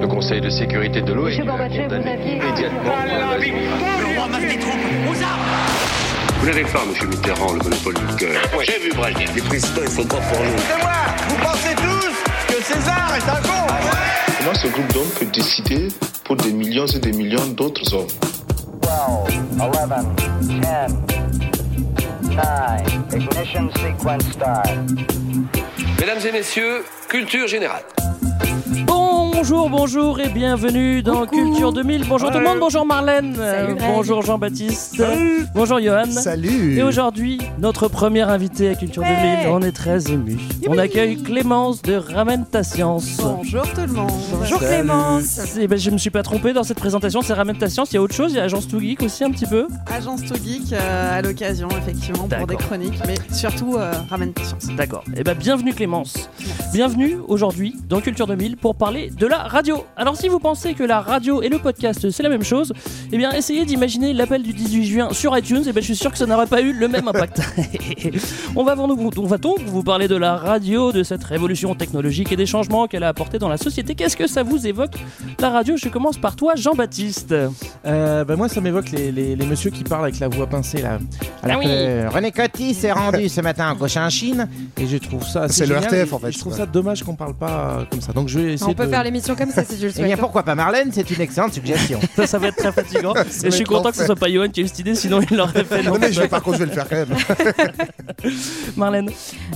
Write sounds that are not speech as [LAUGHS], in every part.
Le Conseil de sécurité de l'ONU a condamné immédiatement Vous n'avez pas, monsieur Mitterrand, le monopole du cœur. Moi, j'ai vu Brasier. Les présidents, ils sont pas pour nous. C'est moi Vous pensez tous que César est un con Comment ce groupe d'hommes peut décider pour des millions et des millions d'autres hommes? 12, 11, 10, 9, ignition sequence start. Mesdames et messieurs, culture générale. Bonjour, bonjour et bienvenue dans Culture 2000. Bonjour tout le monde, bonjour Marlène, bonjour Jean-Baptiste, bonjour Johan. Salut Et aujourd'hui, notre première invitée à Culture 2000, on est très ému. On accueille Clémence de Ramène ta science. Bonjour tout le monde. Bonjour Clémence. Eh ben, je me suis pas trompé dans cette présentation, c'est Ramène ta science. Il y a autre chose, il y a Agence Too Geek aussi un petit peu. Agence To Geek euh, à l'occasion, effectivement, pour des chroniques, mais surtout euh, ramène ta science. D'accord. Eh ben bienvenue Clémence. Bienvenue aujourd'hui dans Culture 2000 pour parler de la radio. Alors si vous pensez que la radio et le podcast c'est la même chose, eh bien essayez d'imaginer l'appel du 18 juin sur iTunes et ben je suis sûr que ça n'aurait pas eu le même impact. [LAUGHS] on va vous- on va donc vous parler de la radio, de cette révolution technologique et des changements qu'elle a apportés dans la société. Qu'est-ce que ça vous évoque la radio? Je commence par toi Jean-Baptiste. Euh, bah moi ça m'évoque les, les, les messieurs qui parlent avec la voix pincée là. Alors Ah oui. que René Coty s'est [LAUGHS] rendu ce matin en Cochinchine et je trouve ça assez C'est le RTF, en fait. Je trouve ça dommage qu'on parle pas euh, comme ça. Donc je vais essayer On peut de... faire l'émission comme ça si tu le Eh bien souhaites. pourquoi pas Marlène C'est une excellente suggestion. Ça, ça va être très fatigant. [LAUGHS] et je suis content que ce soit pas Johan qui ait eu cette idée, sinon il l'aurait fait. Non, mais je vais, par contre, je vais le faire quand même. [LAUGHS] Marlène.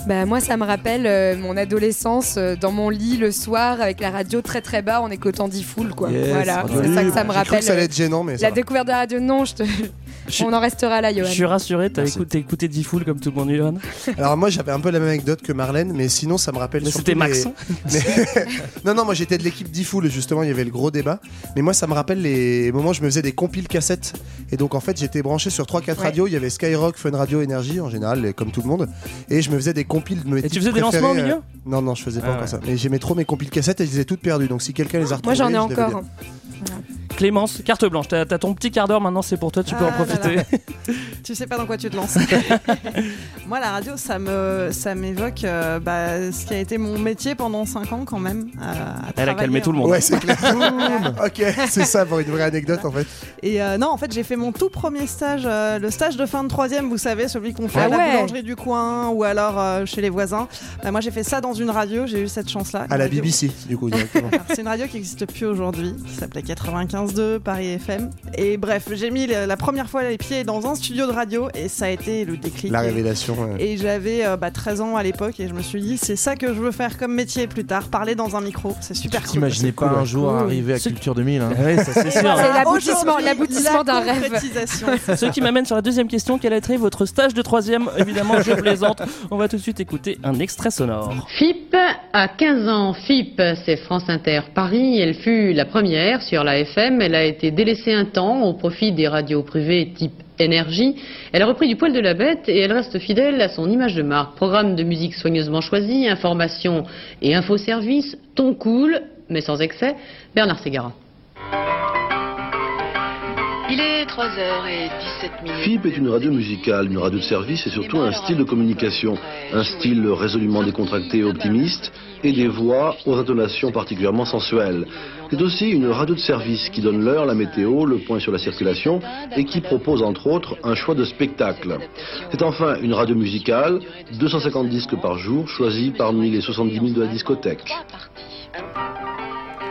Bah, moi, ça me rappelle euh, mon adolescence euh, dans mon lit le soir avec la radio très très bas en écoutant D-Full. Quoi. Yes, voilà, radio c'est ça que ça me rappelle. que ça allait être gênant, mais La découverte de la radio, non, je te... Je- on en restera là, Johan. Je suis rassuré, t'as écouté, écouté D-Full comme tout le monde, Johan. Alors moi, j'avais un peu la même anecdote que Marlène, mais sinon, ça me rappelle Mais c'était Max. les- [LAUGHS] Mais- non, non, moi j'étais de l'équipe d'E-Full, justement, il y avait le gros débat. Mais moi, ça me rappelle les moments où je me faisais des compiles cassettes. Et donc, en fait, j'étais branché sur 3-4 Ouais. radios. Il y avait Skyrock, Fun Radio, Énergie, en général, comme tout le monde. Et je me faisais des compiles de mes Et tu faisais des lancements au milieu euh, Non, non, je faisais pas Ah encore ouais. ça. Mais j'aimais trop mes compiles cassettes et je les ai toutes perdues. Donc, si quelqu'un les a Moi, retrouvées, j'en ai je encore. Clémence, carte blanche. T'as t'as ton petit quart d'heure maintenant, c'est pour toi, tu peux Ah en profiter. Là [LAUGHS] Tu sais pas dans quoi tu te lances. [LAUGHS] Moi, la radio, ça me, ça m'évoque euh, bah, ce qui a été mon métier pendant 5 ans quand même. euh, à Elle a calmé [LAUGHS] tout le monde. Ouais, c'est clair. ok, c'est ça pour une vraie anecdote en fait. Et euh, non, en fait, j'ai fait mon tout premier stage, euh, le stage de fin de troisième, vous savez, celui qu'on fait Ah à la boulangerie du coin ou alors euh, chez les voisins. Bah, moi, j'ai fait ça dans une radio, j'ai eu cette chance-là. À la radio- BBC, du coup, [LAUGHS] C'est une radio qui n'existe plus aujourd'hui, qui s'appelait 95.2 Paris FM. Et bref, j'ai mis la première fois les pieds dans un studio de radio et ça a été le déclic. La Et- révélation. ouais. Et j'avais euh, bah, 13 ans à l'époque et je me suis dit, c'est ça que je veux faire comme métier plus tard, parler dans un micro. C'est super Tu cool. t'imaginais pas cool, un jour Cool. arriver à Culture 2000 hein. Oui, ça c'est [LAUGHS] sûr. C'est l'aboutissement, d'un rêve. [LAUGHS] Ce qui m'amène sur la deuxième question. Quel a été votre stage de troisième? Évidemment, je plaisante. On va tout de suite écouter un extrait sonore. FIP a 15 ans. FIP, c'est France Inter Paris. Elle fut la première sur la FM. Elle a été délaissée un temps au profit des radios privées type énergie. Elle a repris du poil de la bête et elle reste fidèle à son image de marque. Programme de musique soigneusement choisi, information et infoservice, ton cool, mais sans excès. Bernard Ségara. Il est 3h17 minutes. FIP est une radio musicale, une radio de service et surtout un style de communication. Un style résolument décontracté et optimiste et des voix aux intonations particulièrement sensuelles. C'est aussi une radio de service qui donne l'heure, la météo, le point sur la circulation et qui propose entre autres un choix de spectacle. C'est enfin une radio musicale, 250 disques par jour choisis parmi les 70 000 de la discothèque.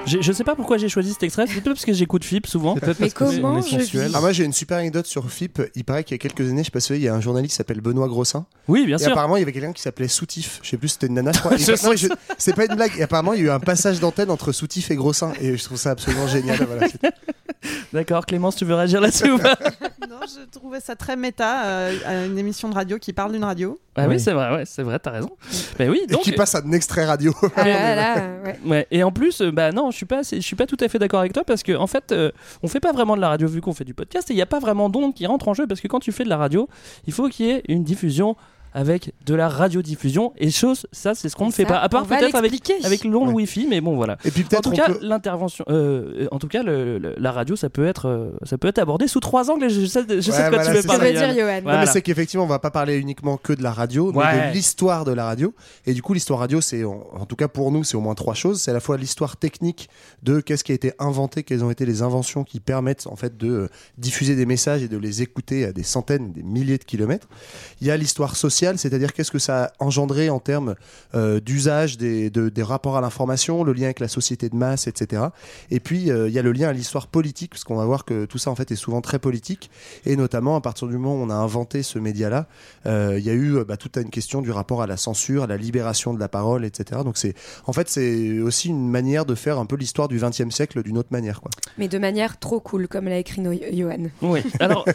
Je, je sais pas pourquoi j'ai choisi cet extrait. C'est peut-être parce que j'écoute FIP souvent. Peut-être Mais parce que comment est je sensuel. vis Ah, moi j'ai une super anecdote sur FIP. Il paraît qu'il y a quelques années, je sais pas si il y a un journaliste qui s'appelle Benoît Grossin. Oui, bien et sûr. apparemment, il y avait quelqu'un qui s'appelait Soutif. Je sais plus, si c'était une nana, je crois. [LAUGHS] Et Je C'est pas une blague. Et apparemment, il y a eu un passage d'antenne entre Soutif et Grossin. Et je trouve ça absolument génial. Voilà, D'accord, Clémence, tu veux réagir là-dessus ou pas? Non, je trouvais ça très méta, euh, une émission de radio qui parle d'une radio. Ah oui, Oui. c'est vrai, ouais, c'est vrai, t'as raison. Oui, et donc. qui passe un extrait radio. Ah là là, ouais. Ouais, et en plus, euh, bah non, je suis pas, je suis pas tout à fait d'accord avec toi parce que en fait, euh, on fait pas vraiment de la radio vu qu'on fait du podcast et il y a pas vraiment d'onde qui rentre en jeu parce que quand tu fais de la radio, il faut qu'il y ait une diffusion avec de la radiodiffusion et chose ça c'est ce qu'on ne fait pas à part peut-être avec avec l'onde Ouais. wifi mais bon voilà Et puis en tout cas peut- l'intervention euh, en tout cas le- le- la radio ça peut être euh, ça peut être abordé sous trois angles je sais, je sais Ouais, de quoi voilà, tu veux parler dire Johan. Voilà. mais c'est qu'effectivement, on va pas parler uniquement que de la radio, mais Ouais. de l'histoire de la radio. Et du coup, l'histoire radio, c'est, en, en tout cas pour nous, c'est au moins trois choses. C'est à la fois l'histoire technique de qu'est-ce qui a été inventé, quelles ont été les inventions qui permettent en fait de diffuser des messages et de les écouter à des centaines, des milliers de kilomètres. Il y a l'histoire sociale, c'est-à-dire qu'est-ce que ça a engendré en termes euh, d'usage des, de- des rapports à l'information, le lien avec la société de masse, etc. Et puis, euh, il y a le lien à l'histoire politique, parce qu'on va voir que tout ça, en fait, est souvent très politique. Et notamment, à partir du moment où on a inventé ce média-là, euh, il y a eu bah, toute une question du rapport à la censure, à la libération de la parole, etc. Donc, c'est, en fait, c'est aussi une manière de faire un peu l'histoire du XXe siècle d'une autre manière. Quoi. Mais de manière trop cool, comme l'a écrit Johan. Oui. Alors,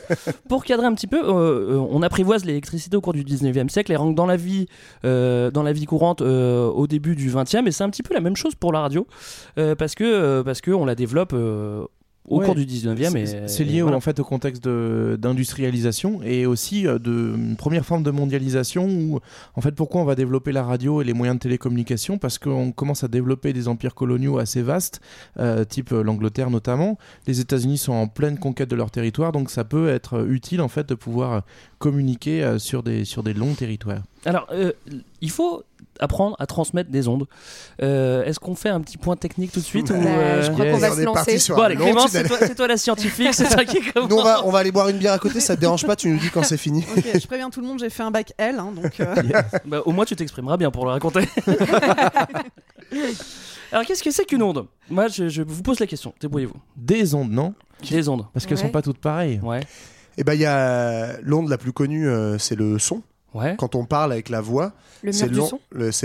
pour cadrer un petit peu, euh, on apprivoise l'électricité au cours du 19e siècle et rien que dans la vie, euh, dans la vie courante euh, au début du 20e. Et c'est un petit peu la même chose pour la radio euh, parce que parce que on la développe au Ouais. cours du 19e. Et, C'est- et lié au- en fait au contexte d'industrialisation et aussi euh, de une première forme de mondialisation où en fait pourquoi on va développer la radio et les moyens de télécommunication? Parce qu'on commence à développer des empires coloniaux assez vastes euh, type euh, l'Angleterre notamment les États-Unis sont en pleine conquête de leur territoire donc ça peut être euh, utile en fait de pouvoir communiquer euh, sur des sur des longs territoires Alors, il faut apprendre à transmettre des ondes. Euh, Est-ce qu'on fait un petit point technique tout de suite ou, Bah, euh, je crois yes. qu'on va On se lancer. sur Bon, allez, c'est toi, la scientifique, c'est toi qui commence. [LAUGHS] Nous, on va, on va aller boire une bière à côté, ça te dérange pas, tu nous dis quand c'est fini. Je préviens tout le monde, j'ai fait un bac L, hein, donc euh, Bah, au moins, tu t'exprimeras bien pour le raconter. [LAUGHS] Alors, qu'est-ce que c'est qu'une onde? Moi, je, je vous pose la question. Débrouillez-vous. des ondes non? Des ondes. parce qu'elles Ouais. sont pas toutes pareilles Ouais. Et ben, il y a l'onde la plus connue, euh, c'est le son. Ouais. Quand on parle avec la voix, c'est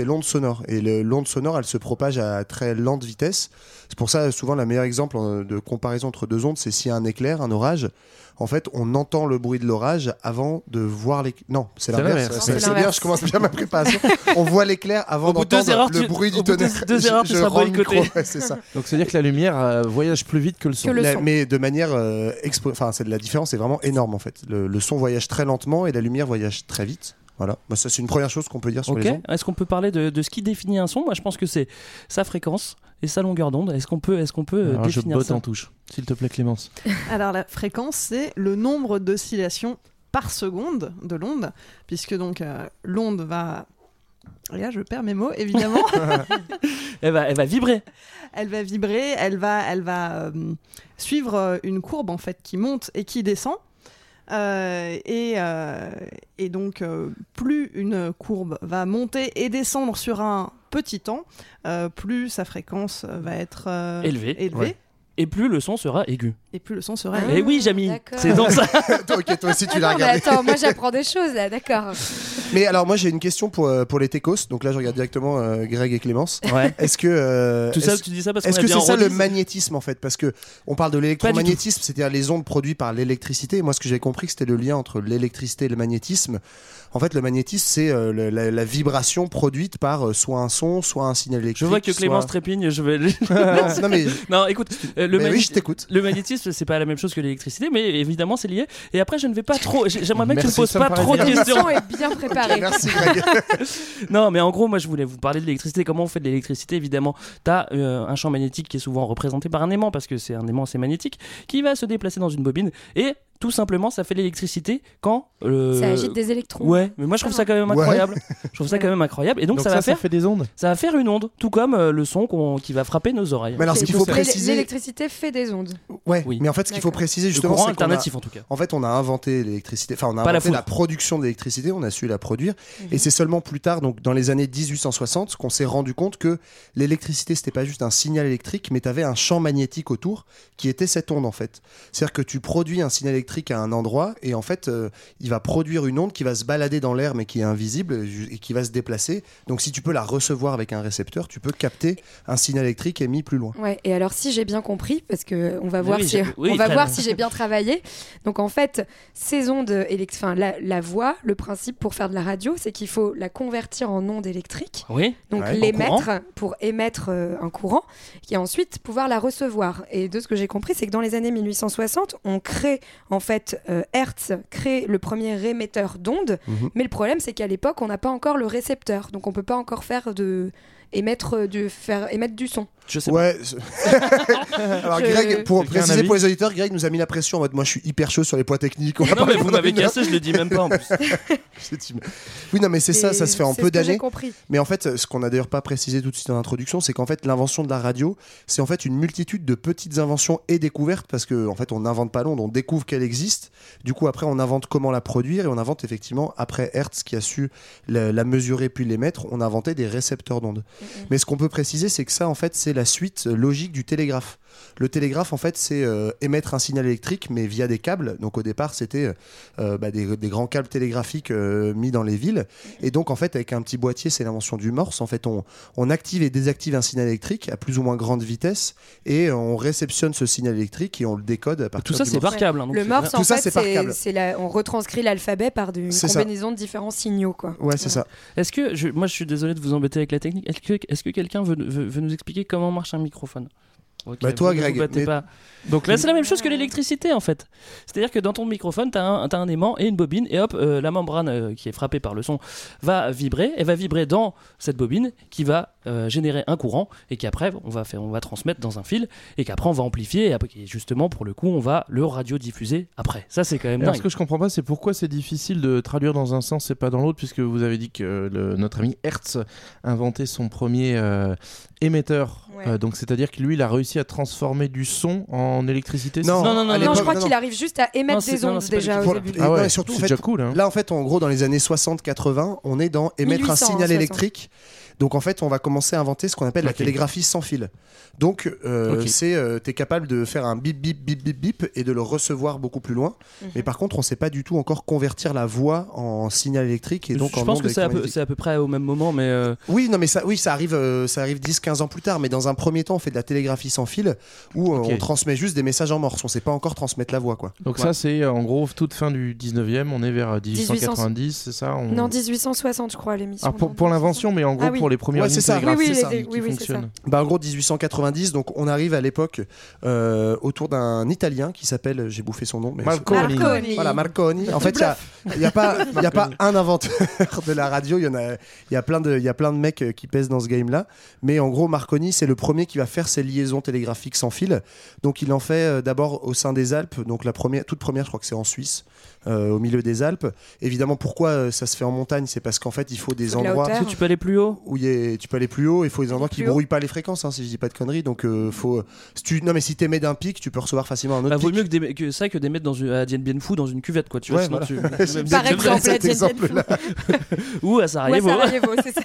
l'onde sonore. Et l'onde sonore, elle se propage à très lente vitesse. C'est pour ça, souvent, le meilleur exemple euh, de comparaison entre deux ondes, c'est s'il y a un éclair, un orage. En fait, on entend le bruit de l'orage avant de voir l'éclair. Non, c'est l'inverse. C'est bien, je commence bien ma préparation. On voit l'éclair avant de d'entendre le tu- bruit du tonnerre. deux erreurs, tu Je- je boycotté. ouais, c'est ça. donc c'est à dire que la lumière euh, voyage plus vite que le son Que le La- son. mais de manière euh, expo- enfin c'est la différence est vraiment énorme en fait le, le son voyage très lentement et la lumière voyage très vite voilà Bah, ça c'est une première chose qu'on peut dire sur Ok. les ondes Est-ce qu'on peut parler de, de ce qui définit un son? Moi, je pense que c'est sa fréquence et sa longueur d'onde. Est-ce qu'on peut, est-ce qu'on peut euh, Alors, je définir botte ça? en touche s'il te plaît Clémence [LAUGHS] Alors la fréquence, c'est le nombre d'oscillations par seconde de l'onde, puisque donc euh, l'onde va... Et là, je perds mes mots, évidemment. [LAUGHS] [LAUGHS] Elle va, elle va vibrer. elle va vibrer, elle va, elle va euh, suivre une courbe en fait qui monte et qui descend. Euh, et, euh, et donc, euh, plus une courbe va monter et descendre sur un petit temps, plus sa fréquence va être Élevée. élevée, Ouais. Et plus le son sera aigu. et plus le son sera Ah, aigu. Et oui, Jamy, c'est donc ça. [LAUGHS] ok toi aussi tu Ah l'as mais regardé attends, moi j'apprends des choses là, d'accord. [LAUGHS] mais alors moi j'ai une question pour, euh, pour les techos donc là je regarde directement euh, Greg et Clémence Ouais. est-ce que euh, Tout ça, tu dis ça parce Est-ce que c'est ça le magnétisme en fait? Parce que on parle de l'électromagnétisme, c'est-à-dire les ondes produites par l'électricité. Et Moi, ce que j'ai compris, c'était le lien entre l'électricité et le magnétisme. En fait, le magnétisme, c'est euh, le- la, la vibration produite par euh, soit un son, soit un signal électrique. Je vois que Clémence soit- trépigne. Je vais. [LAUGHS] non, [LAUGHS] non, mais non, écoute, euh, le, Mais magné- oui, je t'écoute. le magnétisme, c'est pas la même chose que l'électricité, mais évidemment, c'est lié. Et après, je ne vais pas [LAUGHS] trop. j'ai- J'aimerais bien que tu Merci, poses ça me pas paraît trop de bien. questions. L'émission est bien préparée. merci Greg. Non, mais en gros, moi, je voulais vous parler de l'électricité. Comment on fait de l'électricité? Évidemment, tu as un champ magnétique qui est souvent représenté par un aimant, parce que c'est un aimant assez magnétique, qui va se déplacer dans une bobine. Et tout simplement, ça fait l'électricité quand. euh, Ça agite des électrons. Ouais, mais moi je trouve ça quand même Ouais. incroyable. Je trouve ça quand même incroyable. Et donc, donc ça, ça va faire, fait des ondes ça va faire une onde, tout comme euh, le son qui va frapper nos oreilles. Mais alors, ce qu'il faut préciser, L'électricité fait des ondes. ouais. Oui. Mais en fait, ce qu'il faut préciser le justement, courant c'est qu'on a- alternatif en tout cas. En fait, on a inventé l'électricité, enfin, on a Pas la inventé la, foudre. production de l'électricité, on a su la produire. Mhm. Et c'est seulement plus tard, donc dans les années 1860, qu'on s'est rendu compte que l'électricité, c'était pas juste un signal électrique, mais tu avais un champ magnétique autour qui était cette onde, en fait. C'est-à-dire que tu produis un signal électrique à un endroit, et en fait, euh, il va produire une onde qui va se balader dans l'air, mais qui est invisible, et qui va se déplacer. Donc, si tu peux la recevoir avec un récepteur, tu peux capter un signal électrique émis plus loin. Ouais, et alors si j'ai bien compris, parce que on va voir oui, si oui, on va voir bien. si j'ai bien travaillé. Donc en fait, ces ondes élect- enfin la, la voix, le principe pour faire de la radio, c'est qu'il faut la convertir en ondes électriques, Oui, donc Ouais. l'émettre pour émettre euh, un courant, et ensuite pouvoir la recevoir. Et de ce que j'ai compris, c'est que dans les années 1860, on crée en en fait, euh, Hertz crée le premier émetteur d'ondes, Mhm. mais le problème, c'est qu'à l'époque, on n'a pas encore le récepteur, donc on peut pas encore faire de émettre euh, du faire émettre du son. Je sais Ouais. [LAUGHS] Alors Je- Greg, pour préciser pour les auditeurs, Greg nous a mis la pression en mode moi je suis hyper chaud sur les points techniques. on Non, mais vous m'avez cassé, je le dis même pas en plus. [LAUGHS] Oui, non, mais c'est ça, ça se fait en peu d'années. compris. Mais en fait, ce qu'on a d'ailleurs pas précisé tout de suite en introduction, c'est qu'en fait, l'invention de la radio, c'est en fait une multitude de petites inventions et découvertes parce que en fait, on n'invente pas l'onde, on découvre qu'elle existe. Du coup, après, on invente comment la produire et on invente effectivement après Hertz qui a su la, la mesurer puis l'émettre, on a inventé des récepteurs d'ondes. Mais ce qu'on peut préciser, c'est que ça, en fait, c'est la suite logique du télégraphe. Le télégraphe, en fait, c'est euh, émettre un signal électrique, mais via des câbles. Donc au départ, c'était euh, bah, des, des grands câbles télégraphiques euh, mis dans les villes. Et donc, en fait, avec un petit boîtier, c'est l'invention du Morse. En fait, on, on active et désactive un signal électrique à plus ou moins grande vitesse et on réceptionne ce signal électrique et on le décode à partir Tout ça, du c'est par câble. hein, Le c'est Morse, Tout en ça, fait, c'est on retranscrit l'alphabet par une ça. combinaison de différents signaux, quoi. Ouais, c'est ça. Est-ce que, je- moi je suis désolé de vous embêter avec la technique, est-ce que, quelqu'un veut, veut- veut nous expliquer comment marche un microphone? Ok, Bah, toi, vous ne vous Greg, battez mais- pas. Donc là c'est la même chose que l'électricité en fait. C'est-à-dire que dans ton microphone, tu as, un t'as un aimant et une bobine et hop, euh, la membrane euh, qui est frappée par le son va vibrer, elle va vibrer dans cette bobine qui va euh, générer un courant et qu'après on va, faire, on va transmettre dans un fil et qu'après on va amplifier et, après, et justement pour le coup on va le radiodiffuser après. Ça c'est quand même dingue. ce que je comprends pas, c'est pourquoi c'est difficile de traduire dans un sens et pas dans l'autre, puisque vous avez dit que le- notre ami Hertz a inventé son premier euh, émetteur. Ouais. Euh, donc, c'est-à-dire que lui, il a réussi à transformer du son en électricité. Non, Non, non, non, non, je crois qu'il arrive juste à émettre des ondes déjà au début. Ah ouais, surtout, en c'est fait, déjà cool. Hein. Là, en fait, en gros, dans les années 60-80, on est dans émettre 1800, un signal 60. Donc, en fait, on va commencer à inventer ce qu'on appelle la télégraphie sans fil. Donc, euh, Ok. c'est, euh, t'es capable de faire un bip, bip, bip, bip, bip et de le recevoir beaucoup plus loin. Mhm. Mais par contre, on sait pas du tout encore convertir la voix en signal électrique et donc je en pense que c'est à, peu, électromagnétique. c'est à peu près au même moment, mais euh, Oui, non, mais ça, oui, ça arrive, euh, ça arrive 10-15 ans plus tard. Mais dans un premier temps, on fait de la télégraphie sans fil où euh, on transmet juste des messages en morse. On sait pas encore transmettre la voix, quoi. Donc, Ouais. ça, c'est en gros toute fin du 19e. On est vers euh, 1890, c'est ça on- Non, 1860, je crois, l'émission. Alors, pour, non, pour 1860. l'invention, mais en gros, Ah oui. pour les premières Ouais, lignes c'est ça. Oui, oui, c'est ça. les- qui oui, oui, c'est ça. fonctionnent. Bah, en gros, 1890, donc on arrive à l'époque euh, autour d'un Italien qui s'appelle, j'ai bouffé son nom, mais Marconi. Marconi. Voilà, Marconi. En fait, il n'y a, pas, y a pas un inventeur de la radio. Il y en a, il y a plein de, il y a plein de mecs qui pèsent dans ce game-là. Mais en gros, Marconi, c'est le premier qui va faire ces liaisons télégraphiques sans fil. Donc, il en fait euh, d'abord au sein des Alpes. Donc, la première, toute première, je crois que c'est en Suisse, euh, au milieu des Alpes. Évidemment, pourquoi euh, ça se fait en montagne C'est parce qu'en fait, il faut des de endroits tu peux aller plus haut? où tu peux aller plus haut. Il faut des endroits qui haut. brouillent pas les fréquences, hein, si je dis pas de conneries. Donc, euh, faut. Si tu, non, mais si t'émets d'un pic, tu peux recevoir facilement un autre Bah, vaut pic. mieux que, des- que ça que des mettre dans une, à Dien Bien Phu dans une cuvette quoi tu vois Ouais, sinon voilà. tu- [LAUGHS] Par exemple, Dien Bien [LAUGHS] ou à Sarajevo Sarajevo, c'est ça.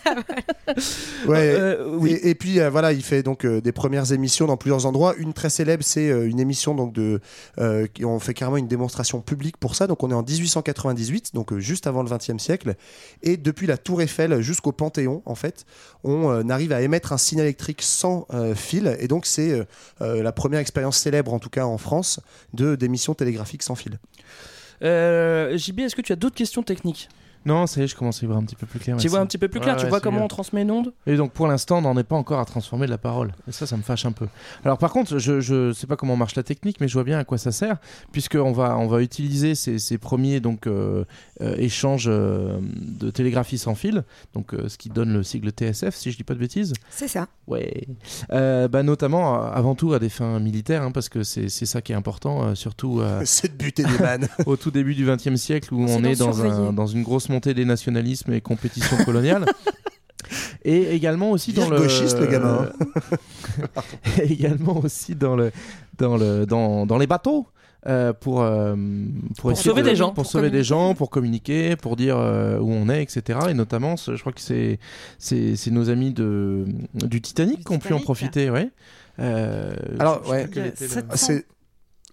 Ouais. [LAUGHS] Euh, oui. Et, et puis euh, voilà, il fait donc euh, des premières émissions dans plusieurs endroits. Une très célèbre, c'est euh, une émission donc de, euh, qui- on fait carrément une démonstration publique pour ça. Donc on est en 1898, donc euh, juste avant le XXe siècle, et depuis la Tour Eiffel jusqu'au Panthéon, en fait, on euh, arrive à émettre un signal électrique sans euh, fil. Et donc c'est euh, la première expérience célèbre, en tout cas en France, d'émissions télégraphiques sans fil. JB est-ce que tu as d'autres questions techniques? Non, ça y est, je commence à y voir un petit peu plus clair. tu vois un petit peu plus clair Ouais, tu ouais, vois comment bien. on transmet une onde Et donc pour l'instant, on n'en est pas encore à transformer de la parole. Et ça, ça me fâche un peu. Alors par contre, je, je sais pas comment marche la technique, mais je vois bien à quoi ça sert, puisqu'on va, on va utiliser ces, ces premiers donc, euh, euh, échanges euh, de télégraphie sans fil, donc euh, ce qui donne le sigle TSF, si je dis pas de bêtises. C'est ça. Ouais. Euh, bah, notamment, avant tout, à des fins militaires, hein, parce que c'est c'est ça qui est important, euh, surtout euh, [LAUGHS] C'est de buter des vannes. [LAUGHS] au tout début du XXe siècle où on est dans, un, dans une grosse montée des nationalismes et compétitions coloniales. [LAUGHS] Et également aussi dans le gauchiste, le gamin, [LAUGHS] Et également aussi dans le dans le dans, dans les bateaux. euh, pour, euh, pour, essayer sauver de- des gens. pour Pour sauver des communiquer. gens, pour communiquer, pour dire euh, où on est, etc. Et notamment, je crois que c'est c'est c'est nos amis de du Titanic qui ont pu en profiter, ouais. Euh, Alors, ouais. plus quel Il y a était le- 700 C'est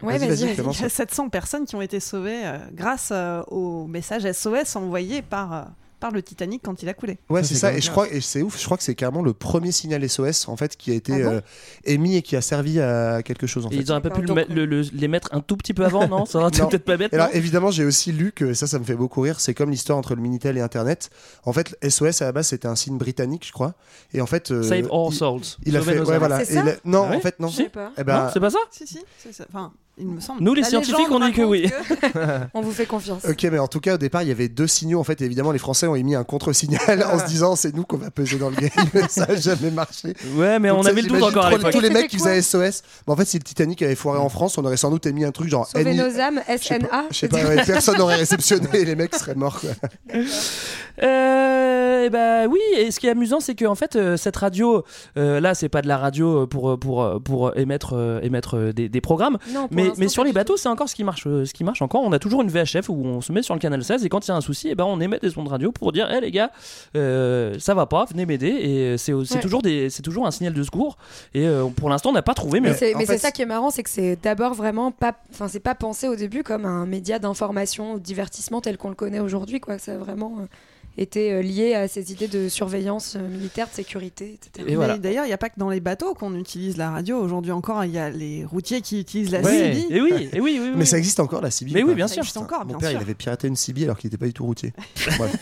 Ouais, Vas-y, vas-y, vas-y, vas-y. commence. Il y a 700 personnes qui ont été sauvées euh, grâce euh, au message SOS envoyé par, euh, par le Titanic quand il a coulé. Ouais, Ça, c'est c'est ça. Et je crois, et c'est ouf. Je crois que c'est carrément le premier signal SOS en fait qui a été Ah bon euh, émis et qui a servi à quelque chose en Et fait. ils auraient pas pu le le- le- les mettre un tout petit peu avant non? Ça aurait peut-être pas bête alors évidemment, j'ai aussi lu que ça, ça me fait beaucoup rire. C'est comme l'histoire entre le Minitel et Internet. En fait, SOS à la base c'était un signe britannique, je crois. Et en fait, euh, Save all il, souls il a fait, ouais, voilà. C'est Et non, Ah ouais? en fait non. Eh ben, c'est pas ça? Si, si. c'est ça. Enfin, il me semble. Nous, les scientifiques, on dit que oui. [LAUGHS] On vous fait confiance. Ok, mais en tout cas, au départ, il y avait deux signaux. En fait, et évidemment, les Français ont émis un contre-signal [LAUGHS] en se disant c'est nous qu'on va peser dans le game. [LAUGHS] ça n'a jamais marché. Ouais, mais Donc on ça, avait le doute encore à l'époque. Tous les mecs qui faisaient SOS. Mais en fait, si le Titanic avait foiré en France, on aurait sans doute émis un truc genre. Sauver NI nos âmes, SNA. je sais pas, personne n'aurait réceptionné et les mecs seraient morts. Euh, bah oui, et ce qui est amusant, c'est que en fait, euh, cette radio, euh, là, c'est pas de la radio pour pour pour émettre euh, émettre euh, des, des programmes, Non, pour mais mais sur les bateaux, c'est encore ce qui marche, euh, ce qui marche encore. On a toujours une VHF où on se met sur le canal 16 et quand il y a un souci, et ben on émet des ondes radio pour dire, hé les gars, euh, ça va pas, venez m'aider. Et c'est c'est Ouais. toujours des c'est toujours un signal de secours. Et euh, pour l'instant, on n'a pas trouvé, mais Mais c'est fait, c'est ça qui est marrant, c'est que c'est d'abord vraiment pas, enfin c'est pas pensé au début comme un média d'information ou de divertissement tel qu'on le connaît aujourd'hui, quoi. A vraiment euh, été euh, lié à ces idées de surveillance euh, militaire, de sécurité, etc. Et Mais voilà. D'ailleurs, il n'y a pas que dans les bateaux qu'on utilise la radio. Aujourd'hui encore, il y a les routiers qui utilisent la Ouais. CB. Et oui, et oui, oui, oui. Mais ça existe encore la CB. Mais ou oui, bien Ça sûr. existe encore, Mon bien père, sûr. il avait piraté une CB alors qu'il n'était pas du tout routier. [LAUGHS] Bref.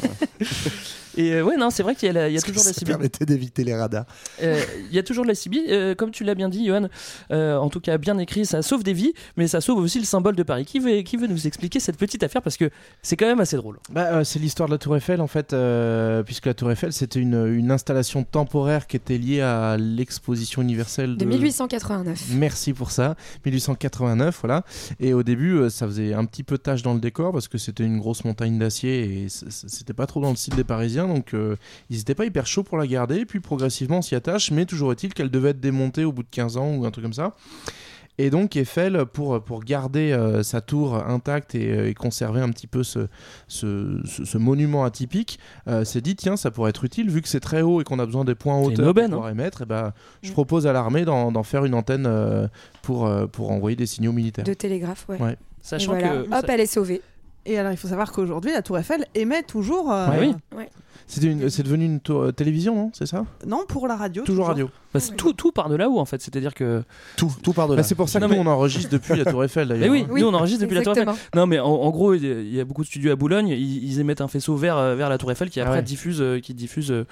Et euh, ouais, non, c'est vrai qu'il y a, la- il y a Parce que toujours la ça CB. permettait d'éviter les radars. Euh, Il y a toujours de la CB, euh, comme tu l'as bien dit, Johan. euh, en tout cas, bien écrit, ça sauve des vies, mais ça sauve aussi le symbole de Paris. Qui veut, qui veut nous expliquer cette petite affaire parce que c'est quand même assez drôle. Bah, euh, c'est l'histoire de la Tour Eiffel en fait, euh, puisque la Tour Eiffel c'était une, une installation temporaire qui était liée à l'exposition universelle De 1889. Merci pour ça, 1889, voilà. Et au début, euh, ça faisait un petit peu tâche dans le décor parce que c'était une grosse montagne d'acier et c'était pas trop dans le style des Parisiens, donc euh, ils étaient pas hyper chauds pour la garder. Puis progressivement, on s'y attache, mais toujours est-il qu'elle devait être démontée au bout de 15 ans ou un truc comme ça. Et donc Eiffel, pour, pour garder euh, sa tour intacte et, euh, et conserver un petit peu ce, ce, ce- ce monument atypique, euh, s'est dit tiens, ça pourrait être utile vu que c'est très haut et qu'on a besoin des points aubaine, pour pouvoir émettre. Et ben, je Mm. propose à l'armée d'en d'en faire une antenne euh, pour, euh, pour envoyer des signaux militaires. De télégraphe, ouais. Sachant voilà. que. Hop, elle est sauvée. Et alors, il faut savoir qu'aujourd'hui, la Tour Eiffel émet toujours. euh, Ouais, oui. C'est une- c'est devenu une tour- euh, télévision, non? C'est ça? Non, pour la radio. Toujours radio. Bah, c'est tout, tout part de là-haut en fait, c'est-à-dire que. Tout, tout part de Bah, là. c'est pour ça que Non, nous mais- on enregistre depuis la Tour Eiffel d'ailleurs. Mais oui, hein. Oui, nous on enregistre depuis la Tour Eiffel. exactement. Non, mais en, en gros, il y a- beaucoup de studios à Boulogne, ils, ils émettent un faisceau vers, euh, vers la Tour Eiffel qui Ah après ouais. diffuse, euh, qui diffuse euh,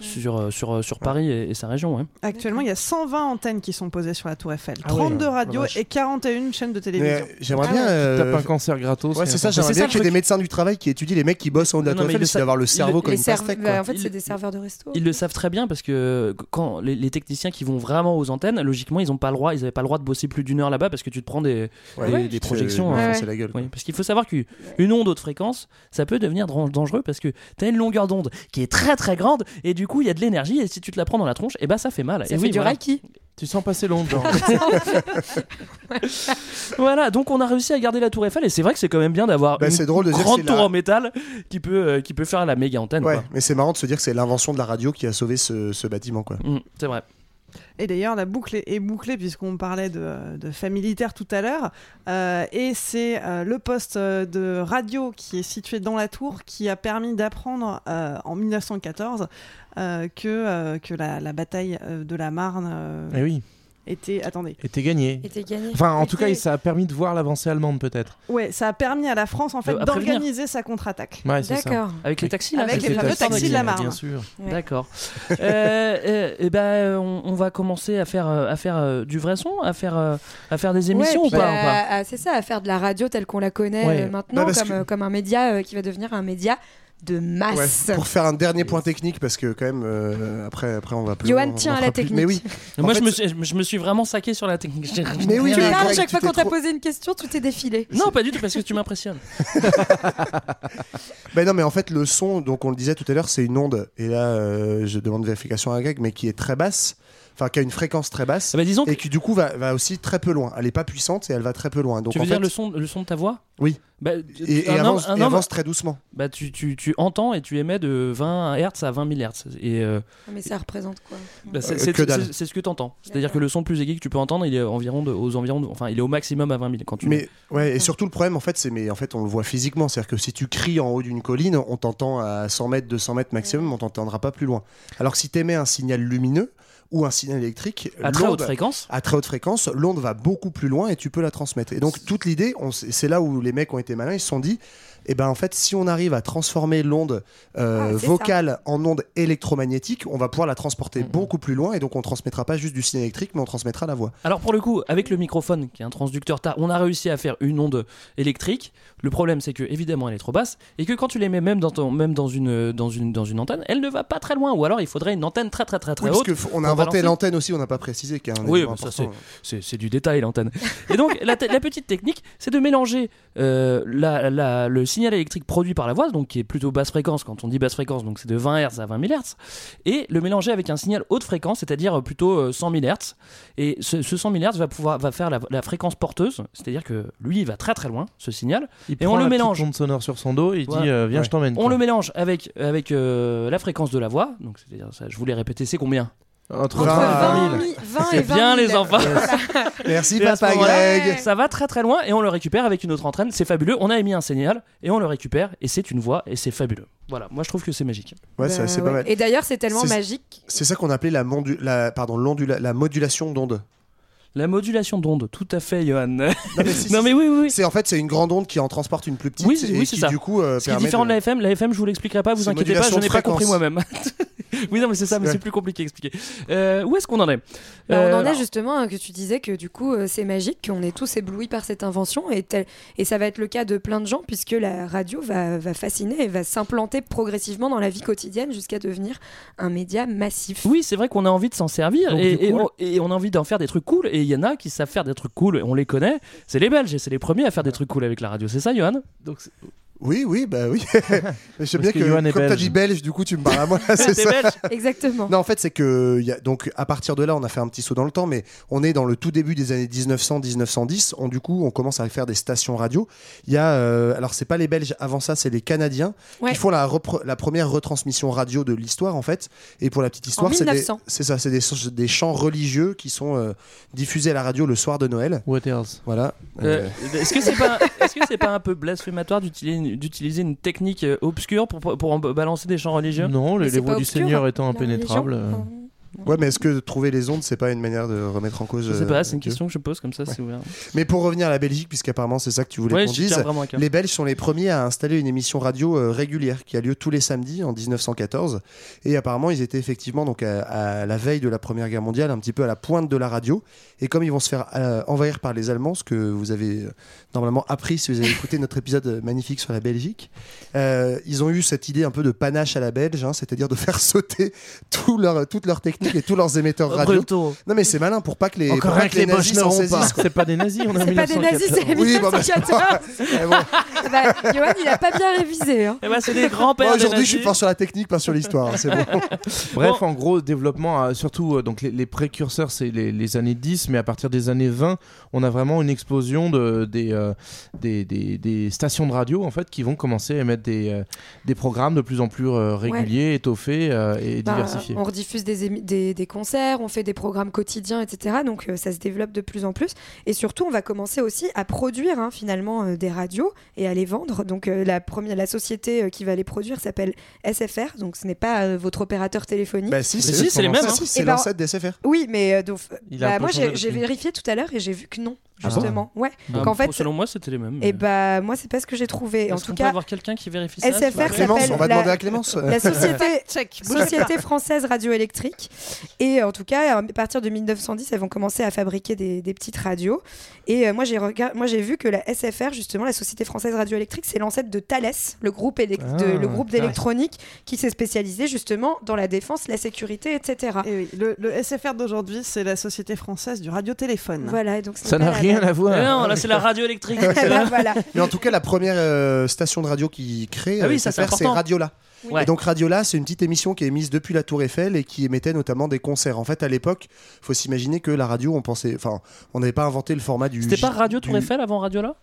sur, sur, sur Paris et, et sa région. ouais. Actuellement, il y a 120 antennes qui sont posées sur la Tour Eiffel, Ah ouais, 32 la radios et 41 chaînes de télévision. J'aimerais Ah bien. euh, Tape un cancer gratos. Ouais, c'est ça, j'aimerais bien qu'il y ait des médecins du travail qui étudient les mecs qui bossent en haut de la Tour Eiffel, parce le cerveau comme Les une bah, en fait, c'est des serveurs de resto. Ils le savent très bien parce que quand les, les techniciens qui vont vraiment aux antennes, logiquement, ils ont pas le droit, ils avaient pas le droit de bosser plus d'une heure là-bas parce que tu te prends des, Ouais, des, ouais, des c'est- projections. hein. La gueule. Oui, parce qu'il faut savoir qu'une onde haute fréquence, ça peut devenir dangereux parce que tu as une longueur d'onde qui est très très grande et du coup il y a de l'énergie et si tu te la prends dans la tronche, et bah ça fait mal. Ça et fait oui, du voilà. reiki. Tu sens passer longtemps. [LAUGHS] [LAUGHS] Voilà, donc on a réussi à garder la tour Eiffel et c'est vrai que c'est quand même bien d'avoir Bah, une drôle de grande tour la- en métal qui peut, euh, qui peut faire la méga antenne. Ouais, quoi. mais c'est marrant de se dire que c'est l'invention de la radio qui a sauvé ce, ce bâtiment. Quoi. Mm, c'est vrai. Et d'ailleurs, la boucle est- bouclée puisqu'on parlait de, de fait militaire tout à l'heure. Euh, et c'est euh, le poste euh, de radio qui est situé dans la tour qui a permis d'apprendre en 1914 euh, que, que la, la bataille de la Marne Eh oui, était. Attendez. était gagné. T'es gagné. Enfin, en tout cas, Était- ça a permis de voir l'avancée allemande peut-être. Ouais, ça a permis à la France en fait Euh, d'organiser sa contre-attaque. Ouais. D'accord. Avec les taxis là Avec les fameux taxi taxis de la Marne. Bien sûr. Ouais. D'accord. euh, euh, et ben, on, on va commencer à faire, euh, à faire euh, du vrai son, à faire, euh, à faire des émissions Ouais, ou pas, ou pas? C'est ça, à faire de la radio telle qu'on la connaît Ouais. maintenant, Bah, comme, que- euh, comme un média euh, qui va devenir un média de Ouais, masse. Pour faire un dernier point technique, parce que quand même, euh, après, après, on va plus. Johan tient en à la plus. technique. Mais oui. Moi, je, me suis, je me- je me suis vraiment saqué sur la technique. J'ai- Mais oui, Tu mais parles chaque fois qu'on t'a trop- posé une question, tout est défilé. Non, pas du tout, parce que tu m'impressionnes. [LAUGHS] [LAUGHS] Ben non, mais en fait, le son, donc on le disait tout à l'heure, c'est une onde. Et là, euh, je demande vérification à Greg, mais qui est très basse. Enfin, qui a une fréquence très basse. Ah bah, disons que Et qui du coup va, va aussi très peu loin. Elle est pas puissante et elle va très peu loin. Donc tu en veux fait, dire le son, le son de ta voix? Oui. Bah, et, et un avance, homme- un et homme- avance très doucement. bah, tu, tu, tu entends et tu émets de 20 Hz à 20 000 Hz. Et euh, Mais ça représente quoi? Bah, c'est Euh, c'est- ce que tu entends. C'est-à-dire que le son le plus aigu que tu peux entendre, il est environ de- aux environs, de- enfin, il est au maximum à 20 000 quand tu. Mais ouais, et surtout le problème en fait, c'est mais en fait on le voit physiquement, c'est-à-dire que si tu cries en haut d'une colline, on t'entend à 100 mètres, 200 mètres maximum, on t'entendra pas plus loin. Alors que si t'émets un signal lumineux ou un signal électrique, à très haute fréquence. à très haute fréquence, l'onde va beaucoup plus loin et tu peux la transmettre. Et donc toute l'idée, c'est là où les mecs ont été malins, ils se sont dit, et ben en fait, si on arrive à transformer l'onde euh, Ah, vocale en onde électromagnétique, on va pouvoir la transporter beaucoup plus loin et donc on transmettra pas juste du signal électrique, mais on transmettra la voix. Alors pour le coup, avec le microphone qui est un transducteur tard, on a réussi à faire une onde électrique. Le problème c'est que évidemment elle est trop basse et que quand tu les mets même dans ton, même dans une dans une dans une antenne, elle ne va pas très loin ou alors il faudrait une antenne très très très très Oui, parce haute. que f- on pour a inventé l'antenne aussi, on n'a pas précisé qu'il y a un Oui, ça c'est- du détail l'antenne. Et donc la petite technique, c'est de mélanger euh, la- la- le signal électrique produit par la voix, donc qui est plutôt basse fréquence. Quand on dit basse fréquence, donc c'est de 20 Hz à 20 000 Hz, et le mélanger avec un signal haute fréquence, c'est-à-dire plutôt euh, 100 000 Hz. Et ce, ce 100 000 Hz va pouvoir va faire la, la fréquence porteuse, c'est-à-dire que lui il va très très loin ce signal, Il et prend on le la mélange. onde sonore sur son dos et il Voilà. dit euh, Viens, Ouais. je t'emmène. On le mélange avec avec euh, la fréquence de la voix, donc c'est-à-dire ça, je vous l'ai répété, c'est combien? Entre Entre 20 et 20 20 000. 20 et C'est 20 bien 000. les enfants. Merci Et [LAUGHS] papa Greg. Ça va très très loin et on le récupère avec une autre entraîne. C'est fabuleux. On a émis un signal et on le récupère et c'est une voix et c'est fabuleux. Voilà, moi je trouve que c'est magique. Ouais, c'est Bah, c'est ouais. pas mal. Et d'ailleurs, c'est tellement magique. C'est ça qu'on appelait la, mondu- la, pardon, la modulation d'onde. La modulation d'onde, tout à fait, Johan. Non, mais [LAUGHS] si, non si, mais oui, oui, oui. C'est en fait c'est une grande onde qui en transporte une plus petite Oui, c'est- et oui, c'est qui ça. du coup euh, Ce qui est différent de... la FM, la FM, je vous l'expliquerai pas, vous inquiétez pas, je n'ai pas compris moi-même. [LAUGHS] oui, non, mais c'est ça, mais Ouais. c'est plus compliqué à expliquer. Euh, où est-ce qu'on en est? Bah, Euh, on en alors, est justement hein, que tu disais que du coup euh, c'est magique, qu'on est tous éblouis par cette invention et, tel- et ça va être le cas de plein de gens puisque la radio va, va fasciner et va s'implanter progressivement dans la vie quotidienne jusqu'à devenir un média massif. Oui, c'est vrai qu'on a envie de s'en servir Donc, et, on, et on a envie d'en faire des trucs cool. Et il y en a qui savent faire des trucs cool, on les connaît. C'est les Belges et c'est les premiers à faire des trucs cool avec la radio. C'est ça, Johan? Donc, Oui, oui, bah oui. [LAUGHS] Mais J'aime bien que que, comme t'as dit belge, du coup tu me parles à moi. [LAUGHS] c'est ça. belge Exactement. Non, en fait, c'est que il y a, donc à partir de là, on a fait un petit saut dans le temps, mais on est dans le tout début des années 1900-1910. On du coup, on commence à faire des stations radio. Il y a, euh, alors c'est pas les Belges avant ça, c'est les Canadiens Ouais. qui font la, repre- la première retransmission radio de l'histoire en fait. Et pour la petite histoire, c'est des, 1900. c'est ça, c'est des, des chants religieux qui sont euh, diffusés à la radio le soir de Noël. What else? Voilà. Euh, Euh, Est-ce que c'est pas, est-ce que c'est pas un peu blasphématoire d'utiliser d'utiliser une technique euh, obscure pour, pour en balancer des chants religieux Non, les, les voix du obscur, Seigneur étant impénétrables. religion. euh, Enfin, Ouais, mais est-ce que trouver les ondes, c'est pas une manière de remettre en cause Je sais euh, pas, c'est une question que je pose comme ça, c'est ouvert. Mais pour revenir à la Belgique, puisqu'apparemment c'est ça que tu voulais Ouais, qu'on dise, les Belges sont les premiers à installer une émission radio euh, régulière qui a lieu tous les samedis en 1914. Et apparemment, ils étaient effectivement donc à, à la veille de la Première Guerre mondiale, un petit peu à la pointe de la radio. Et comme ils vont se faire euh, envahir par les Allemands, ce que vous avez normalement appris si vous avez écouté notre épisode magnifique sur la Belgique, ils ont eu cette idée un peu de panache à la belge, hein, c'est-à-dire de faire [LAUGHS] sauter tout leur, toutes leurs techniques et tous leurs émetteurs radio. Brutaux. Non mais c'est malin pour pas que les, Encore pour pas que les nazis ne s'en saisissent. C'est pas des nazis, on a C'est pas des nazis, c'est Oui, bon, bah, 1914. [LAUGHS] Eh bon. bah, Johan, il a pas bien révisé. Hein. Eh ben, c'est des grands-pères. Aujourd'hui, je suis fort sur la technique, pas sur l'histoire. hein, c'est bon. [LAUGHS] Bref, en gros, développement, euh, surtout, euh, donc les, les précurseurs, c'est les, les années 10, mais à partir des années 20, on a vraiment une explosion de, des, euh, des, des- des stations de radio, en fait, qui vont commencer à émettre des, euh, des programmes de plus en plus euh, réguliers, étoffés euh, et Bah, diversifiés. on rediffuse des, émi- des, des concerts, on fait des programmes quotidiens, etc. Donc euh, ça se développe de plus en plus. Et surtout, on va commencer aussi à produire hein, finalement euh, des radios et à les vendre. Donc euh, la, première, la société euh, qui va les produire s'appelle SFR. Donc ce n'est pas euh, votre opérateur téléphonique. Bah, si, si, c'est les mêmes, hein. si, c'est ben, l'ancêtre des SFR. Oui, mais euh, donc, bah, moi j'ai vérifié tout à l'heure et j'ai vu que non, Ah justement. ouais. Ah, Qu'en fait, selon moi, c'était les mêmes. et bah moi c'est pas ce que j'ai trouvé. En tout peut cas, avoir quelqu'un qui vérifie ça SFR Clémence, on va la- demander à Clémence. la [LAUGHS] société, Check. Société française radioélectrique. Et en tout cas, à partir de 1910, elles vont commencer à fabriquer des, des petites radios. Et euh, moi, j'ai regard- moi, j'ai vu que la SFR, justement, la Société française radioélectrique, c'est l'ancêtre de Thales, le groupe, Ah, de- le groupe d'électronique qui s'est spécialisé justement dans la défense, la sécurité, etc. Et oui, le, le SFR d'aujourd'hui, c'est la Société française du radiotéléphone. Voilà, et donc Ça n'a rien à voir. Non, là c'est la radio électrique. [LAUGHS] Voilà. Mais en tout cas, la première euh, station de radio qui crée Ah oui, euh, ça, c'est SFR, c'est. Radiola. Et donc Radiola, c'est une petite émission qui est émise depuis la Tour Eiffel et qui émettait notamment des concerts. En fait, à l'époque, faut s'imaginer que la radio, on pensait, enfin, on n'avait pas inventé le format du. C'était pas Radio Tour du- Eiffel avant Radio là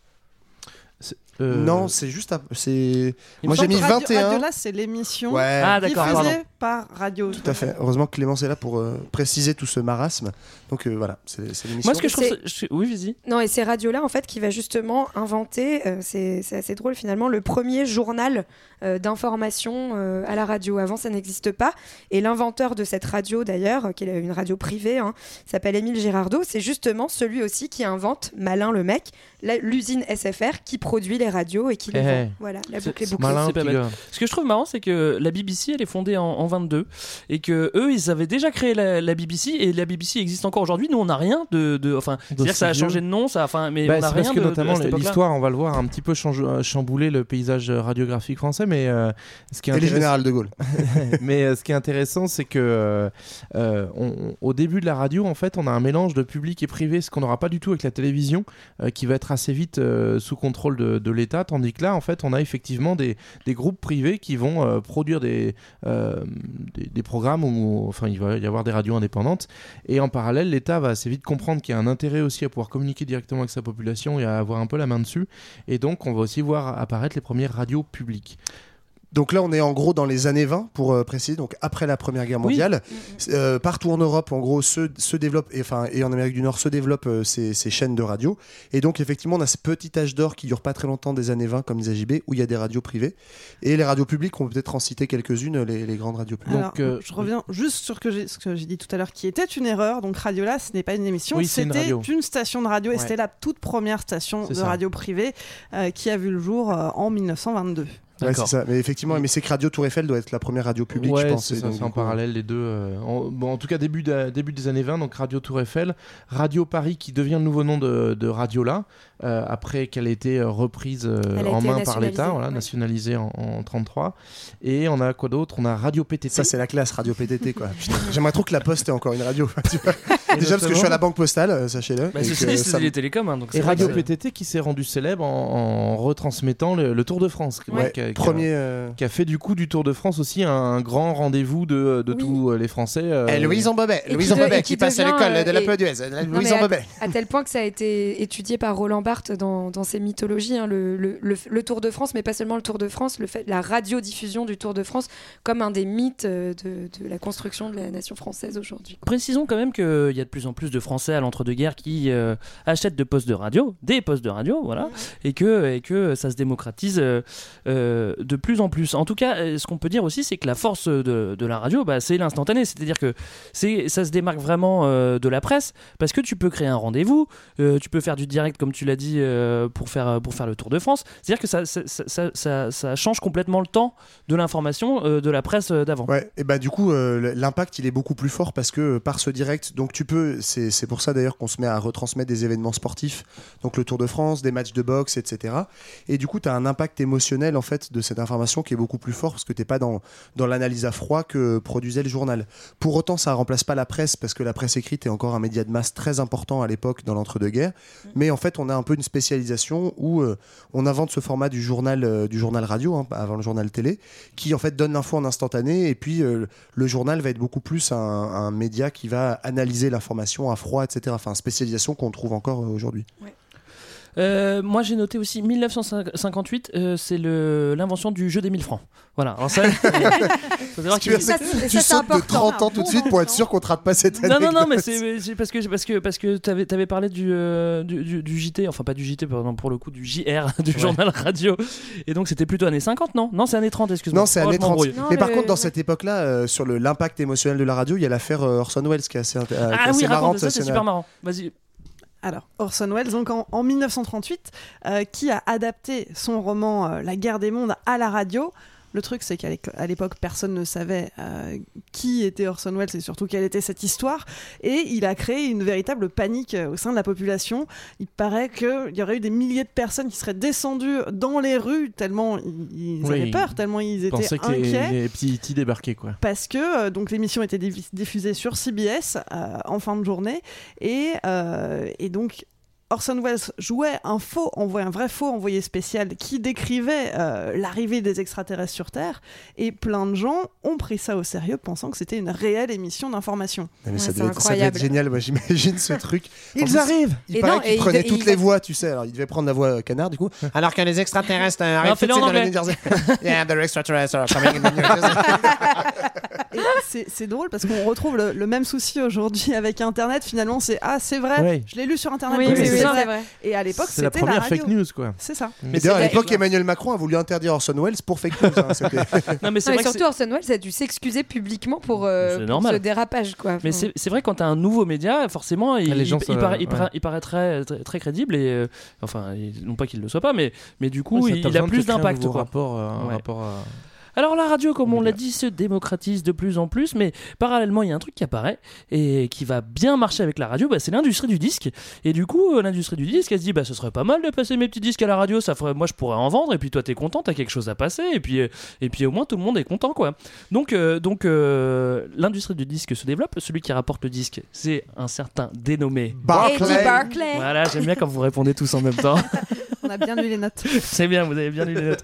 Euh, Non, c'est juste. à- C'est. Moi, j'ai mis Radio, 21. Radio là, c'est l'émission Ouais. Ah diffusée par Radio. Tout à fait. Heureusement que Clémence est là pour euh, préciser tout ce marasme. Donc euh, voilà, c'est c'est l'émission. Moi ce que je trouve... Je- Oui, vas-y. Non, et c'est Radio-là, en fait, qui va justement inventer, euh, c'est c'est assez drôle finalement, le premier journal euh, d'information euh, à la radio. Avant, ça n'existe pas. Et l'inventeur de cette radio, d'ailleurs, qui est une radio privée, hein, s'appelle Émile Girardot. C'est justement celui aussi qui invente, malin le mec, la- l'usine SFR qui produit les radios et qui les Eh, vend. eh. Voilà, la boucle est bouclée. Malin, pas gars. Ce que je trouve marrant, c'est que la BBC, elle est fondée en, en 22 et que eux, ils avaient déjà créé la, la BBC et la BBC existe encore aujourd'hui. Nous, on n'a rien de, de- enfin, c'est-à-dire que ça a changé de nom, ça, enfin, mais Bah, on n'a c'est rien parce que de, notamment l'histoire, on va le voir, a un petit peu change- euh, chamboulé le paysage euh, radiographique français, mais euh, ce qui est Et les intéressant- générales de Gaulle. [LAUGHS] mais euh, ce qui est intéressant, c'est que euh, euh, on- au début de la radio, en fait, on a un mélange de public et privé, ce qu'on n'aura pas du tout avec la télévision, euh, qui va être assez vite euh, sous contrôle de, de l'État, tandis que là, en fait, on a effectivement des, groupes privés qui vont euh, produire des, euh, programmes où, enfin, il va y avoir des radios indépendantes, et en parallèle, l'État va assez vite comprendre qu'il y a un intérêt aussi à pouvoir communiquer directement avec sa population et à avoir un peu la main dessus, et donc on va aussi voir apparaître les premières radios publiques. Donc là, on est en gros dans les années 20, pour euh, préciser, donc après la Première Guerre Oui. mondiale. Euh, partout en Europe, en gros, se, se développent, et, enfin, et en Amérique du Nord, se développent euh, ces, ces chaînes de radio. Et donc, effectivement, on a ce petit âge d'or qui dure pas très longtemps des années 20, comme les AJB, où il y a des radios privées. Et les radios publiques, on peut peut-être en citer quelques-unes, les, les grandes radios publiques. Alors, euh, je reviens juste sur que ce que j'ai dit tout à l'heure, qui était une erreur. Donc, Radiola, ce n'est pas une émission, Oui, c'est une c'était une, station de radio et c'était la toute première station de ça. radio privée euh, qui a vu le jour euh, en 1922. Ouais, c'est ça. Mais effectivement, mais c'est que Radio Tour Eiffel doit être la première radio publique, ouais, je pense. c'est en coup, parallèle les deux. euh, en, bon, en tout cas, début, de- début des années 20, donc Radio Tour Eiffel, Radio Paris qui devient le nouveau nom de, de Radiola, euh, après qu'elle ait été euh, reprise euh, en été main par l'État, nationalisée, voilà, ouais. nationalisée en, en 33. Et on a quoi d'autre? On a Radio PTT. Ça, c'est la classe, Radio PTT, quoi. [LAUGHS] J'aimerais trop que la Poste ait encore une radio. Déjà parce que je suis à la Banque Postale, sachez-le. Bah, ça me- les télécoms, hein, donc Et c'est Radio que- PTT qui s'est rendu célèbre en, en retransmettant le, le Tour de France. Ouais, qui, a, qui a- premier, euh, qui a fait du coup du Tour de France aussi un grand rendez-vous de, de Oui. tous les Français. Louise Et Louise qui en de- Bobet et qui, qui passe à l'école de la Louise. À, tel point que ça a été étudié par Roland Barthes dans, dans ses mythologies, hein, le, le- le- le Tour de France, mais pas seulement le Tour de France, le fait, la radiodiffusion du Tour de France comme un des mythes euh, de, de la construction de la nation française aujourd'hui. Précisons quand même qu'il y a de plus en plus de Français à l'entre-deux-guerres qui euh, achètent de postes de radio, des postes de radio, voilà, et, que, et que ça se démocratise euh, de plus en plus. En tout cas, ce qu'on peut dire aussi, c'est que la force de, de la radio, bah, c'est l'instantané. C'est-à-dire que ça se démarque vraiment euh, de la presse parce que tu peux créer un rendez-vous, tu peux faire du direct, comme tu l'as dit, euh, pour, faire, pour faire le Tour de France. C'est-à-dire que ça, ça, ça- ça- ça- ça change complètement le temps de l'information euh, de la presse euh, d'avant. Ouais, et bah du coup, euh, l'impact il est beaucoup plus fort parce que euh, par ce direct, donc tu peux, c'est c'est pour ça d'ailleurs qu'on se met à retransmettre des événements sportifs, donc le Tour de France, des matchs de boxe, etc. Et du coup, tu as un impact émotionnel en fait de cette information qui est beaucoup plus fort parce que t'es pas dans, dans l'analyse à froid que produisait le journal. Pour autant, ça remplace pas la presse parce que la presse écrite est encore un média de masse très important à l'époque dans l'entre-deux-guerres. Mais en fait, on a un peu une spécialisation où euh, on invente ce format du journal, euh, du journal radio, hein, avant le journal télé, qui en fait donne l'info en instantané. Et puis euh, le journal va être beaucoup plus un, média qui va analyser l'information à froid, etc. Enfin, spécialisation qu'on trouve encore aujourd'hui. Euh, moi j'ai noté aussi 1958, euh, c'est le- l'invention du jeu des 1000 francs. Voilà. Alors ça, [LAUGHS] faut savoir Tu, qu'il- veux- tu sautes de 30 ans tout de suite pour être sûr qu'on te rate pas cette année. non, non, non, mais c'est c'est parce que parce que parce que t'avais avais parlé du, euh, du, du- du JT, enfin pas du JT, pardon, pour le coup du JR, [LAUGHS] du Ouais. journal radio. Et donc c'était plutôt années 50, non? Non, c'est années 30, excuse-moi. Non, c'est Oh, années je 30. m'embrouille. Mais par contre, dans cette époque-là, euh, sur le- l'impact émotionnel de la radio, il y a l'affaire euh, Orson Welles qui est assez, euh, qui est Ah assez oui, marrante. raconte ça, c'est une- super marrant. Vas-y. Alors, Orson Welles, donc en, en 1938, euh, qui a adapté son roman euh, La guerre des mondes à la radio. Le truc, c'est qu'à l'époque, personne ne savait euh, qui était Orson Welles et surtout quelle était cette histoire. Et il a créé une véritable panique euh, au sein de la population. Il paraît qu'il y aurait eu des milliers de personnes qui seraient descendues dans les rues tellement ils, Oui, avaient peur, tellement ils étaient pensaient que les, inquiets les petits E.T. débarquaient quoi. parce que euh, donc l'émission était diffu- diffusée sur CBS euh, en fin de journée et, euh, et donc Orson Welles jouait un faux envoyé, un vrai faux envoyé spécial qui décrivait euh, l'arrivée des extraterrestres sur Terre et plein de gens ont pris ça au sérieux pensant que c'était une réelle émission d'information. Mais ça, devait être, ça devait être génial, moi [LAUGHS] j'imagine ce truc. Ils plus, arrivent Il Et paraît non, qu'il prenait il- toutes il- les voix, tu sais. Alors il devait prendre la voix euh, canard du coup. [LAUGHS] Alors que les extraterrestres arrivent en dans le. New Jersey. yeah, the extraterrestrials are coming in the New Jersey. [LAUGHS] C'est drôle parce qu'on retrouve le, le même souci aujourd'hui avec Internet. Finalement, c'est ah c'est vrai, Ouais. je l'ai lu sur Internet. Oui, c'est vrai. c'est vrai. Et à l'époque, C'est la c'était première radio. fake news, quoi. C'est ça. Mais d'ailleurs, à l'époque, Emmanuel Macron a voulu interdire Orson Welles pour fake news. hein, [LAUGHS] c'était- Non, mais c'est surtout Orson Welles a dû s'excuser publiquement pour, euh, pour ce dérapage. Quoi. Mais Enfin, c'est vrai quand t'as un nouveau média, forcément, il, Les gens il, paraît, il ouais. paraît- il paraît très, très, très crédible et euh, enfin, non pas qu'il le soit pas, mais mais du coup, il, a plus d'impact. rapport, euh, un rapport à- Alors la radio, comme on l'a dit, se démocratise de plus en plus, mais parallèlement, il y a un truc qui apparaît et qui va bien marcher avec la radio, bah, c'est l'industrie du disque. Et du coup, euh, l'industrie du disque, elle se dit, bah, ce serait pas mal de passer mes petits disques à la radio, ça ferait, moi je pourrais en vendre, et puis toi t'es content, t'as quelque chose à passer, et puis, euh, et puis au moins tout le monde est content, quoi. Donc, euh, donc euh, l'industrie du disque se développe. Celui qui rapporte le disque, c'est un certain dénommé Barclay. Barclay. Voilà, j'aime bien quand vous répondez tous en même temps. [LAUGHS] On a bien lu les notes. [LAUGHS] c'est bien, vous avez bien lu les notes.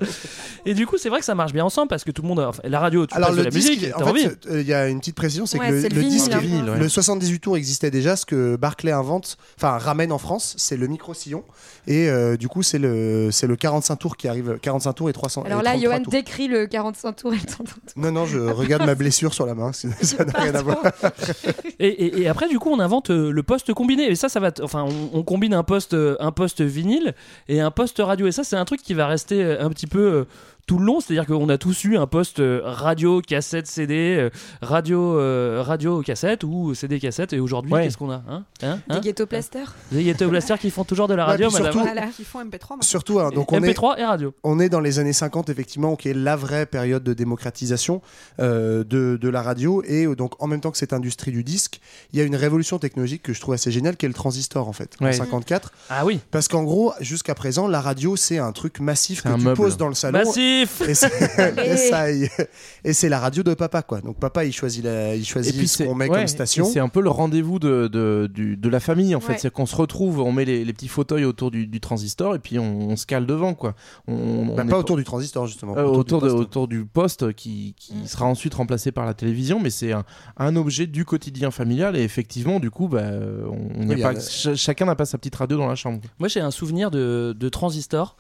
Et du coup, c'est vrai que ça marche bien ensemble parce que tout le monde, enfin, la radio, tu Alors passes de le la disque, musique, en fait, euh, il y a une petite précision, c'est Ouais, que le, le le vinyle, disque, hein. vinyle, ouais. le 78 tours existait déjà. Ce que Barclay invente, enfin ramène en France, c'est le micro sillon. Et euh, du coup, c'est le c'est le 45 tours qui arrive, 45 tours et 300. Alors et là, 33 Johan tours. décrit le 45 tours et le 30 tours. Non, non, je [LAUGHS] regarde ma blessure sur la main. Ça n'a rien à voir. [LAUGHS] Et, et- et après, du coup, on invente euh, le poste combiné. Et ça, ça va. t- Enfin, on, on combine un poste, un poste vinyle et un poste radio. Et ça, c'est un truc qui va rester euh, un petit peu. Tout le long, c'est-à-dire qu'on a tous eu un poste euh, radio, cassette, CD, euh, radio, euh, radio, cassette ou CD, cassette. Et aujourd'hui, Ouais. qu'est-ce qu'on a hein hein Des hein ghetto plasters. Des ghetto blasters qui font toujours de la Ouais, radio, madame. surtout- Voilà. Qui font MP3. maintenant. Surtout, hein, donc on est, MP3 et radio. on est dans les années 50 effectivement, qui est la vraie période de démocratisation euh, de, de la radio. Et donc en même temps que cette industrie du disque, il y a une révolution technologique que je trouve assez géniale, qui est le transistor en fait, en Ouais. 54. Ah oui. Parce qu'en gros, jusqu'à présent, la radio, c'est un truc massif que un tu meuble. poses dans le salon. Massif. Et c'est [LAUGHS] [LAUGHS] et et la radio de papa, quoi. Donc papa, il choisit, la, il choisit ce qu'on met ouais, comme station. et C'est un peu le rendez-vous de, de, la famille en fait. Ouais. C'est qu'on se retrouve, on met les, les petits fauteuils autour du, du transistor et puis on, on se cale devant quoi. On, Bah, pas autour du transistor, justement. Euh, autour, du de- poste. autour du poste qui, qui sera ensuite remplacé par la télévision, mais c'est un, un objet du quotidien familial et effectivement, du coup, bah, on, on n'y a Oui, pas, il y a- ch- chacun n'a pas sa petite radio dans la chambre. Moi, j'ai un souvenir de, de transistor.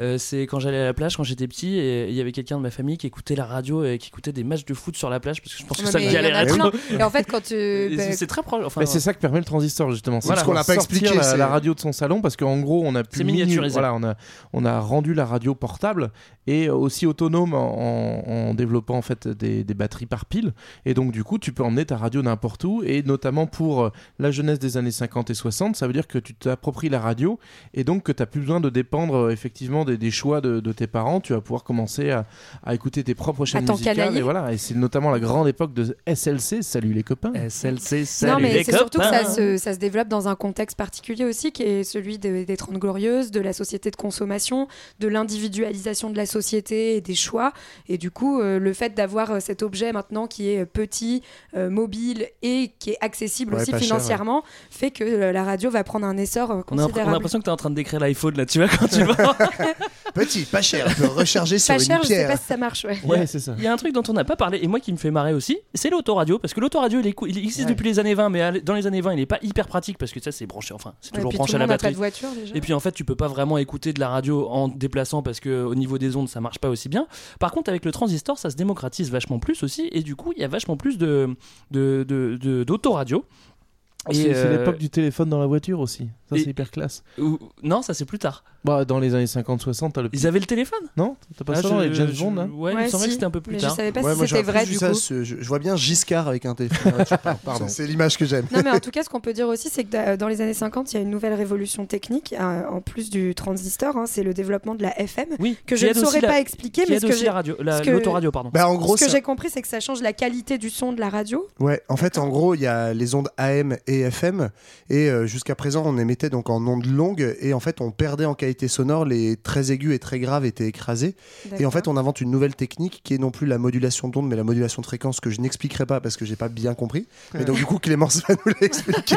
Euh, c'est quand j'allais à la plage quand j'étais petit et il y avait quelqu'un de ma famille qui écoutait la radio et qui écoutait des matchs de foot sur la plage parce que je pense que ça galérait plein. trop. [LAUGHS] Et en fait, quand tu. Et bah, c'est- très proche. Enfin, Mais c'est ça que permet le transistor justement. C'est Voilà. Ce qu'on n'a pas expliqué, la, la radio de son salon parce qu'en gros on a pu miniaturisé. voilà, on a on a rendu la radio portable et aussi autonome en, en- développant en fait des, des batteries par pile et donc du coup tu peux emmener ta radio n'importe où et notamment pour euh, la jeunesse des années 50 et 60 ça veut dire que tu t'appropries la radio et donc que tu n'as plus besoin de dépendre euh, des, des choix de, de tes parents tu vas pouvoir commencer à, à écouter tes propres chaînes musicales et voilà et c'est notamment la grande époque de SLC salut les copains SLC, salut non, mais les c'est surtout que copains. ça se, ça se développe dans un contexte particulier aussi, qui est celui de- des Trente Glorieuses, de la société de consommation, de l'individualisation de la société et des choix. Et du coup, euh, le fait d'avoir euh, cet objet maintenant qui est petit, euh, mobile et qui est accessible Ouais, aussi cher, financièrement, fait que la radio va prendre un essor euh, On a, on a considérable. l'impression que tu es en train de décrire l'iPhone là, tu vois, quand tu [LAUGHS] vas. [LAUGHS] Petit, pas cher, on peut recharger sur Pas une cher, je sais pas si ça marche, ouais. ouais c'est ça Il y a un truc dont on n'a pas parlé et moi qui me fait marrer aussi, c'est l'autoradio. Parce que l'autoradio, il, est cou- il existe Ouais. depuis les années 20, mais dans les années 20, il n'est pas hyper pratique parce que ça, c'est branché, enfin, c'est toujours branché tout à la n'a pas batterie. de voiture déjà. Et puis en fait, tu peux pas vraiment écouter de la radio en te déplaçant parce que au niveau des ondes, ça marche pas aussi bien. Par contre, avec le transistor, ça se démocratise vachement plus aussi, et du coup, il y a vachement plus de de de- de- d'autoradio. Et, c'est c'est euh, l'époque du téléphone dans la voiture aussi ça c'est hyper classe ou- Non, ça c'est plus tard. Bah, dans les années 50-60, t'as le petit- Ils avaient le téléphone? Non T'as pas Ah, ça je- les James Bond là? Ouais, il me Ouais, semblait si, que c'était un peu plus mais tard. je savais pas Ouais, si moi, c'était vrai du ça, coup. ce- je, vois bien Giscard avec un téléphone. Pardon. C'est l'image que j'aime. [LAUGHS] Non, mais en [LAUGHS] tout cas, ce qu'on peut dire aussi, c'est que da- dans les années 50, il y a une nouvelle révolution technique, euh, en plus du transistor, hein, c'est le développement de la FM, Oui, que je ne saurais la- pas expliquer, qui mais aide ce que l'autoradio, pardon. Bah, en gros, ce que j'ai compris, c'est que ça change la qualité du son de la radio. Ouais, en fait, en gros, il y a les ondes AM et FM, et euh, jusqu'à présent, on émettait donc en ondes longues, et en fait, on perdait en qualité sonore, les très aigus et très graves étaient écrasés. Et en fait, on invente une nouvelle technique qui est non plus la modulation d'onde, mais la modulation de fréquence que je n'expliquerai pas parce que j'ai pas bien compris. Mais donc, du coup, Clémence va nous l'expliquer.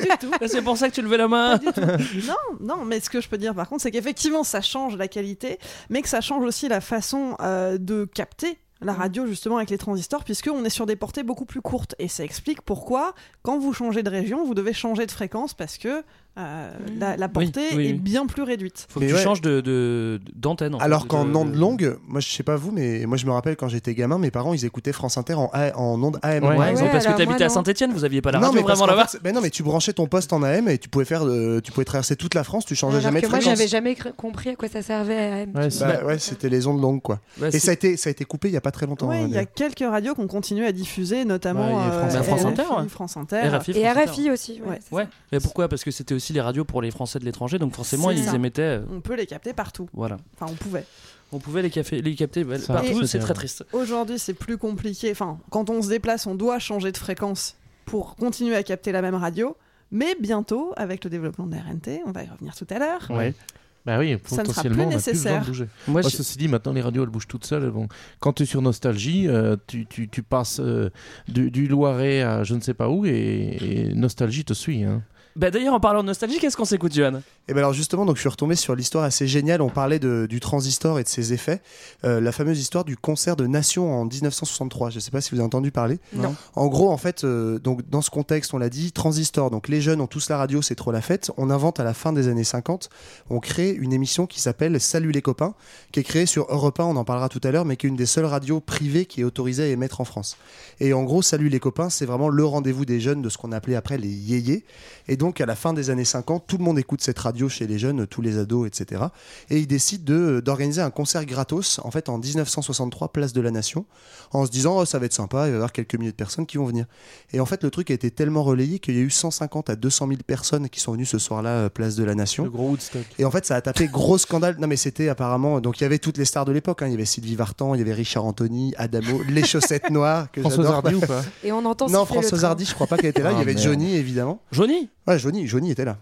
[LAUGHS] C'est pour ça que tu levais la main. non, non, mais ce que je peux dire par contre, c'est qu'effectivement, ça change la qualité, mais que ça change aussi la façon euh, de capter la radio justement avec les transistors puisqu'on est sur des portées beaucoup plus courtes et ça explique pourquoi quand vous changez de région vous devez changer de fréquence parce que euh, la, la portée oui, oui. est bien plus réduite. Faut que Mais tu ouais. changes de- de- d'antenne. en Alors qu'en de- ondes longues, moi je sais pas vous, mais moi je me rappelle quand j'étais gamin, mes parents ils écoutaient France Inter en, A- en ondes AM. Ouais, Ouais, parce que moi, t'habitais à. Saint-Etienne, vous aviez pas la non, radio mais vraiment là-bas. mais non, mais tu branchais ton poste en AM et tu pouvais faire, de- tu pouvais traverser toute la France, tu changeais Alors jamais que de moi, fréquence. j'avais jamais compris à quoi ça servait à AM. Ouais, tu. Bah, ouais, c'était les ondes longues quoi. Ouais, Et ça a été, ça a été coupé il y a pas très longtemps. Hein, il y a quelques radios qu'on continue à diffuser, notamment il France euh, Inter. France RFI, Inter, ouais. France Inter. Et. RFI aussi. ouais, mais pourquoi? Parce que c'était aussi les radios pour les Français de l'étranger, donc forcément ils ça. émettaient. euh, On peut les capter partout. Voilà. Enfin, on pouvait. On pouvait les, cafés, les capter bah, Ça, partout, c'est très triste. Aujourd'hui, c'est plus compliqué. Enfin, quand on se déplace, on doit changer de fréquence pour continuer à capter la même radio. Mais bientôt, avec le développement de la RNT, on va y revenir tout à l'heure. Ouais. Bah oui, Ça ne sera plus on a plus besoin de nécessaire. bouger. Moi, Moi, je- ceci dit, maintenant les radios elles bougent toutes seules. elles vont- Quand tu es sur Nostalgie, euh, tu, tu, tu passes euh, du, du Loiret à je ne sais pas où et, et Nostalgie te suit. Hein. Bah, D'ailleurs, en parlant de nostalgie, qu'est-ce qu'on s'écoute, Johan? Et ben alors justement, donc je suis retombé sur l'histoire assez géniale. On parlait de- du transistor et de ses effets. Euh, la fameuse histoire du concert de Nation en 1963. Je ne sais pas si vous avez entendu parler. Non. En gros, en fait, euh, donc dans ce contexte, on l'a dit, transistor. Donc les jeunes ont tous la radio, c'est trop la fête. On invente à la fin des années 50, on crée une émission qui s'appelle Salut les copains, qui est créée sur Europe 1, on en parlera tout à l'heure, mais qui est une des seules radios privées qui est autorisée à émettre en France. Et en gros, Salut les copains, c'est vraiment le rendez-vous des jeunes de ce qu'on appelait après les yéyés. Et donc à la fin des années 50, tout le monde écoute cette radio chez les jeunes, tous les ados, etc. Et ils décident de- d'organiser un concert gratos, en fait en 1963, place de la Nation, en se disant oh, ça va être sympa, il va y avoir quelques milliers de personnes qui vont venir. Et en fait, le truc a été tellement relayé qu'il y a eu 150 à 200 000 personnes qui sont venues ce soir-là, euh, place de la Nation. Le gros Woodstock. Et en fait, ça a tapé gros scandale. Non, mais c'était apparemment. Donc, il y avait toutes les stars de l'époque. hein. Il y avait Sylvie Vartan, il y avait Richard Anthony, Adamo, les chaussettes noires. Que François j'adore. Hardy ou pas [LAUGHS] Et on entend Non, François. Hardy, je crois pas qu'elle était là. il y Ah, avait merde. Johnny, évidemment. Johnny? Ouais, Johnny, Johnny était là.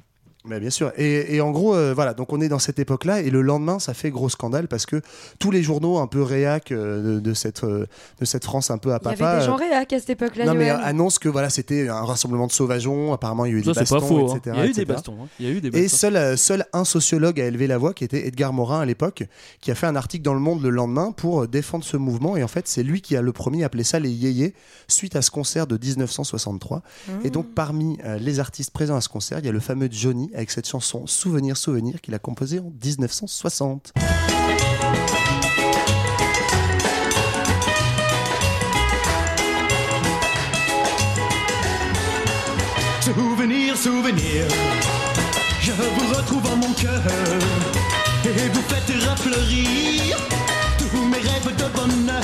Mais bien sûr. Et, et en gros, euh, voilà, donc on est dans cette époque-là, et le lendemain, ça fait gros scandale parce que tous les journaux un peu réac euh, de, de cette, euh, de cette France un peu à Il y papa. avait des gens réac à cette époque-là. non, mais euh, annonce que voilà, c'était un rassemblement de sauvageons. Apparemment, il y a eu Ça, des c'est bastons, pas faux. hein. etc., Il y a eu des etc. bastons. hein. Il y a eu des Et seul, euh, seul un sociologue a élevé la voix, qui était Edgar Morin à l'époque, qui a fait un article dans Le Monde le lendemain pour défendre ce mouvement. Et en fait, c'est lui qui a le premier appelé ça les yéyés, suite à ce concert de 1963. Et donc, parmi euh, les artistes présents à ce concert, il y a le fameux Johnny, avec cette chanson Souvenir, Souvenir, qu'il a composée en 1960. Souvenir, souvenir, je vous retrouve en mon cœur et vous faites refleurir tous mes rêves de bonheur.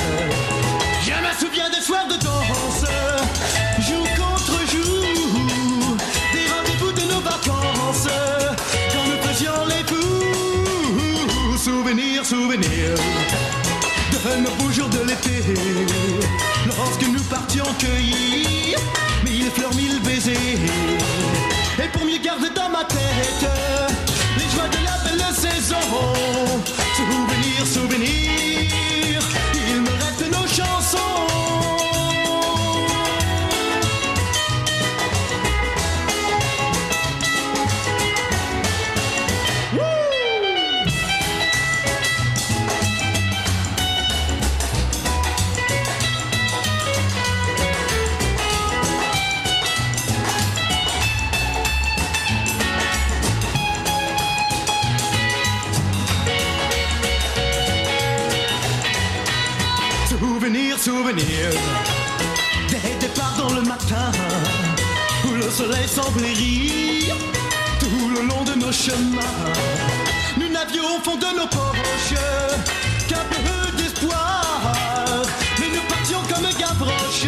Je me souviens des soirs de danse, lorsque nous partions cueillir mille fleurs, mille baisers. Et pour mieux garder dans ma tête les joies de la belle saison, souvenir, souvenir, Souvenir, souvenir Des départs dans le matin Où le soleil semblait rire. Tout le long de nos chemins Nous n'avions au fond de nos poches Qu'un peu d'espoir. Mais nous partions comme Gavroche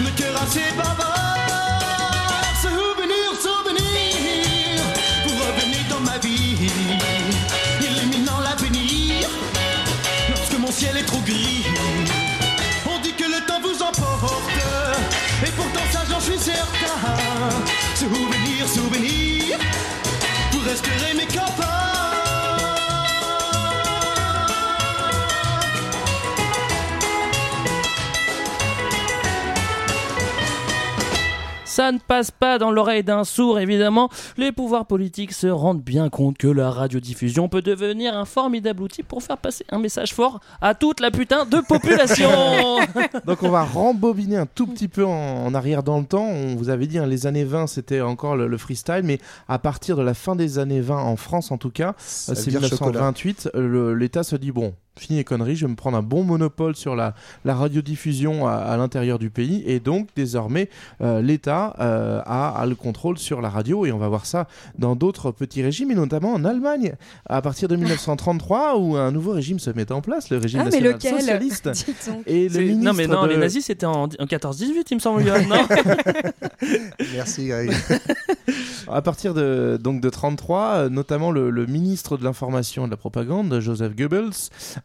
Le cœur assez bavard. Souvenir, souvenir Vous revenez dans ma vie Illuminant l'avenir. Lorsque mon ciel est trop gris Ça ne passe pas dans l'oreille d'un sourd, évidemment. Les pouvoirs politiques se rendent bien compte que la radiodiffusion peut devenir un formidable outil pour faire passer un message fort à toute la putain de population. [LAUGHS] Donc on va rembobiner un tout petit peu en, en arrière dans le temps. On vous avait dit, hein, les années 20, c'était encore le, le freestyle, mais à partir de la fin des années 20, en France en tout cas, euh, c'est dire chocolat. 1928, euh, le- l'État se dit, bon, fini les conneries, je vais me prendre un bon monopole sur la, la radiodiffusion à, à l'intérieur du pays, et donc désormais, euh, l'État euh, a, a le contrôle sur la radio, et on va voir ça dans d'autres petits régimes, et notamment en Allemagne, à partir de 1933, où un nouveau régime se met en place, le régime Ah, mais national lequel socialiste. [LAUGHS] Dites donc. Et le C'est- ministre non mais non, de- les nazis c'était en, en 14-18 il me semble. Non [LAUGHS] Merci Greg. [LAUGHS] À partir de, donc de 33, euh, notamment le, le ministre de l'information et de la propagande, Joseph Goebbels,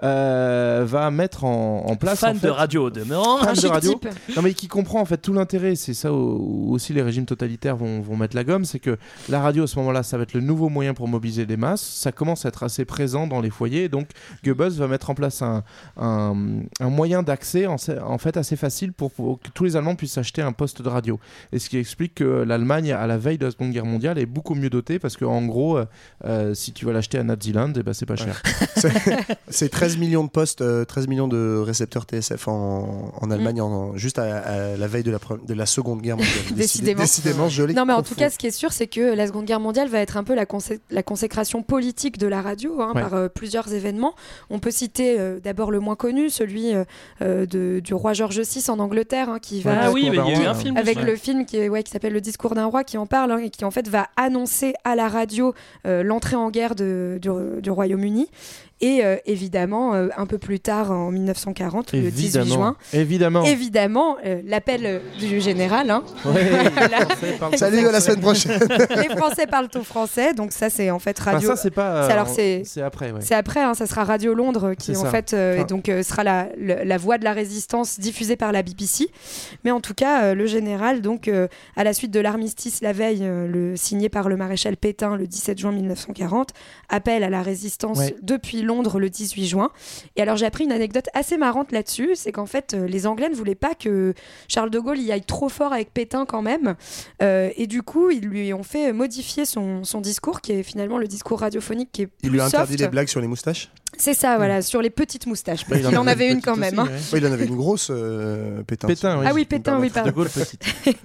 euh, va mettre en, en place. Fan en fait, de radio au demeurant. fan de radio. type. Non mais qui comprend en fait tout l'intérêt, c'est ça où, où aussi les régimes totalitaires vont, vont mettre la gomme, c'est que la radio à ce moment-là, ça va être le nouveau moyen pour mobiliser les masses, ça commence à être assez présent dans les foyers, donc Goebbels va mettre en place un, un, un moyen d'accès en, en fait assez facile pour, pour que tous les Allemands puissent acheter un poste de radio. Et ce qui explique que l'Allemagne, à la veille de la Seconde Guerre mondiale, est beaucoup mieux dotée parce qu'en gros, euh, euh, si tu vas l'acheter à Naziland, eh ben, c'est pas cher. [LAUGHS] C'est- C'est 13 millions de postes, euh, 13 millions de récepteurs TSF en, en Allemagne, en- juste à, à la veille de la, pre- de la Seconde Guerre mondiale. [LAUGHS] Décidé- Décidément. Décidément, je l'ai Non, mais en tout cas, ce qui est sûr, c'est que la Seconde Guerre mondiale va être un peu la, consé- la consécration politique de la radio hein, Ouais. par euh, plusieurs événements. On peut citer euh, d'abord le moins connu, celui euh, euh, de- du roi George VI en Angleterre, hein, qui va Ah oui, mais il y a eu un euh, film. avec le film qui, est- ouais, qui s'appelle Le discours d'un roi, qui en parle hein, et qui en fait va annoncer à la radio euh, l'entrée en guerre de- du, du Royaume-Uni. Et euh, évidemment, euh, un peu plus tard, en 1940, le 18 Évidemment. juin, Évidemment. évidemment, euh, l'appel du général. hein. Ouais, [LAUGHS] Voilà. les Français parlent- Salut, à la semaine prochaine. [LAUGHS] les Français parlent au français, donc ça c'est en fait Enfin, radio. ça, c'est pas. C'est- euh, alors, c'est- c'est après, ouais. C'est après, hein, ça sera Radio Londres qui en ça. fait euh, Enfin- et donc euh, sera la, la voix de la résistance diffusée par la BBC. Mais en tout cas, euh, le général, donc euh, à la suite de l'armistice la veille, euh, le, signé par le maréchal Pétain le 17 juin 1940, appelle à la résistance Ouais. depuis Londres le 18 juin. Et alors j'ai appris une anecdote assez marrante là-dessus, c'est qu'en fait euh, les Anglais ne voulaient pas que Charles de Gaulle y aille trop fort avec Pétain quand même. Euh, et du coup, ils lui ont fait modifier son, son discours, qui est finalement le discours radiophonique qui est Il plus lui a interdit soft. les blagues sur les moustaches? C'est ça, voilà, sur les petites moustaches. Bah, qu'il en avait une quand même. aussi, hein. ouais. Ouais, Il en avait une grosse, euh, Pétain. Pétain, oui. Ah oui, Pétain, oui, pardon. De Gaulle, petite. [LAUGHS]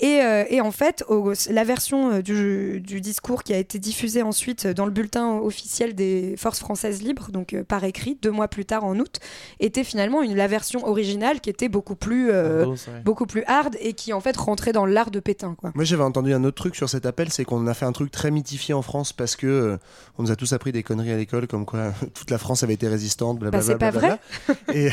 Et, euh, et en fait, au- la version euh, du, du discours qui a été diffusée ensuite dans le bulletin officiel des forces françaises libres, donc euh, par écrit, deux mois plus tard en août, était finalement une, la version originale qui était beaucoup plus, euh, beaucoup plus hard et qui en fait rentrait dans l'art de Pétain. Quoi. Moi j'avais entendu un autre truc sur cet appel, c'est qu'on a fait un truc très mythifié en France parce que euh, on nous a tous appris des conneries à l'école, comme quoi [LAUGHS] toute la France avait été résistante, blablabla. Bah, c'est pas blablabla. Et,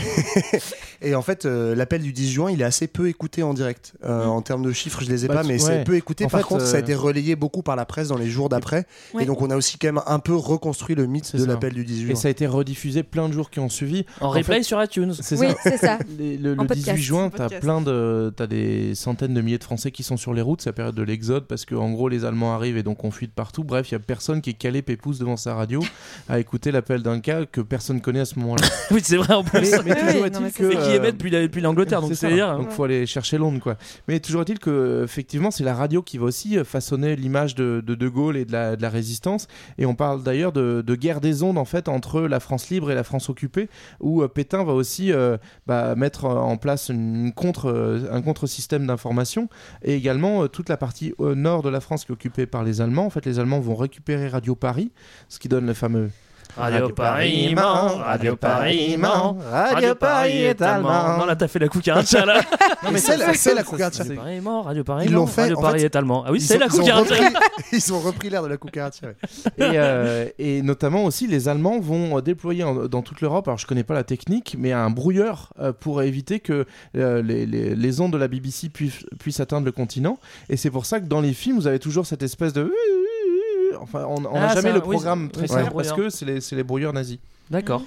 [LAUGHS] et en fait, euh, l'appel du 10 juin, il est assez peu écouté en direct. Euh, En termes de chiffres, je les ai Bah, pas, mais ouais. c'est peu écouté. En Par fait, contre, ça a euh, été relayé beaucoup par la presse dans les jours d'après. Ouais. Et donc, on a aussi quand même un peu reconstruit le mythe de l'appel du 18 Et juin. ça a été rediffusé plein de jours qui ont suivi. En En replay fait, sur iTunes. C'est Oui, ça. c'est ça. [LAUGHS] Les- le le En 18 podcast. juin, t'as plein de, t'as des centaines de milliers de Français qui sont sur les routes. C'est la période de l'exode parce que en gros les Allemands arrivent et donc on fuit de partout. Bref, il y a personne qui est calé pépouze devant sa radio à écouter l'appel d'un cas que personne connaît à ce moment-là. [LAUGHS] Oui, c'est vrai en plus. mais, mais [LAUGHS] toujours est-il mais que Et qui euh, émet depuis, la- depuis l'Angleterre, donc c'est dire. Donc faut aller chercher Londres quoi. Mais toujours est-il que effectivement c'est la radio qui va aussi euh, façonner l'image de, de De Gaulle et de la, de la résistance. Et on parle d'ailleurs de, de guerre des ondes en fait entre la France libre et la France occupée, où euh, Pétain va aussi euh, bah, mettre en place une contre, euh, un contre-système d'information et également euh, toute la partie au nord de la France qui est occupée par les Allemands. En fait, les Allemands vont récupérer Radio Paris, ce qui donne le fameux Radio Paris ment, Radio Paris ment, Radio Paris est allemand. Non, là, t'as fait la cucaracha, là. [LAUGHS] Non, mais c'est la, c'est la cucaracha. Radio Paris ment, Radio Paris Ils l'ont fait, Radio Paris est allemand. Ah oui, c'est la cucaracha. [LAUGHS] Ils ont repris l'air de la cucaracha. et, euh, et notamment aussi les Allemands vont euh, déployer dans toute l'Europe, alors je connais pas la technique, mais un brouilleur euh, pour éviter que les, ondes de la BBC puissent atteindre le continent. Et c'est pour ça que dans les films, vous avez toujours cette espèce de... Enfin, on n'a Ah, jamais le programme très oui, c'est clair parce que c'est les, c'est les brouilleurs nazis. D'accord.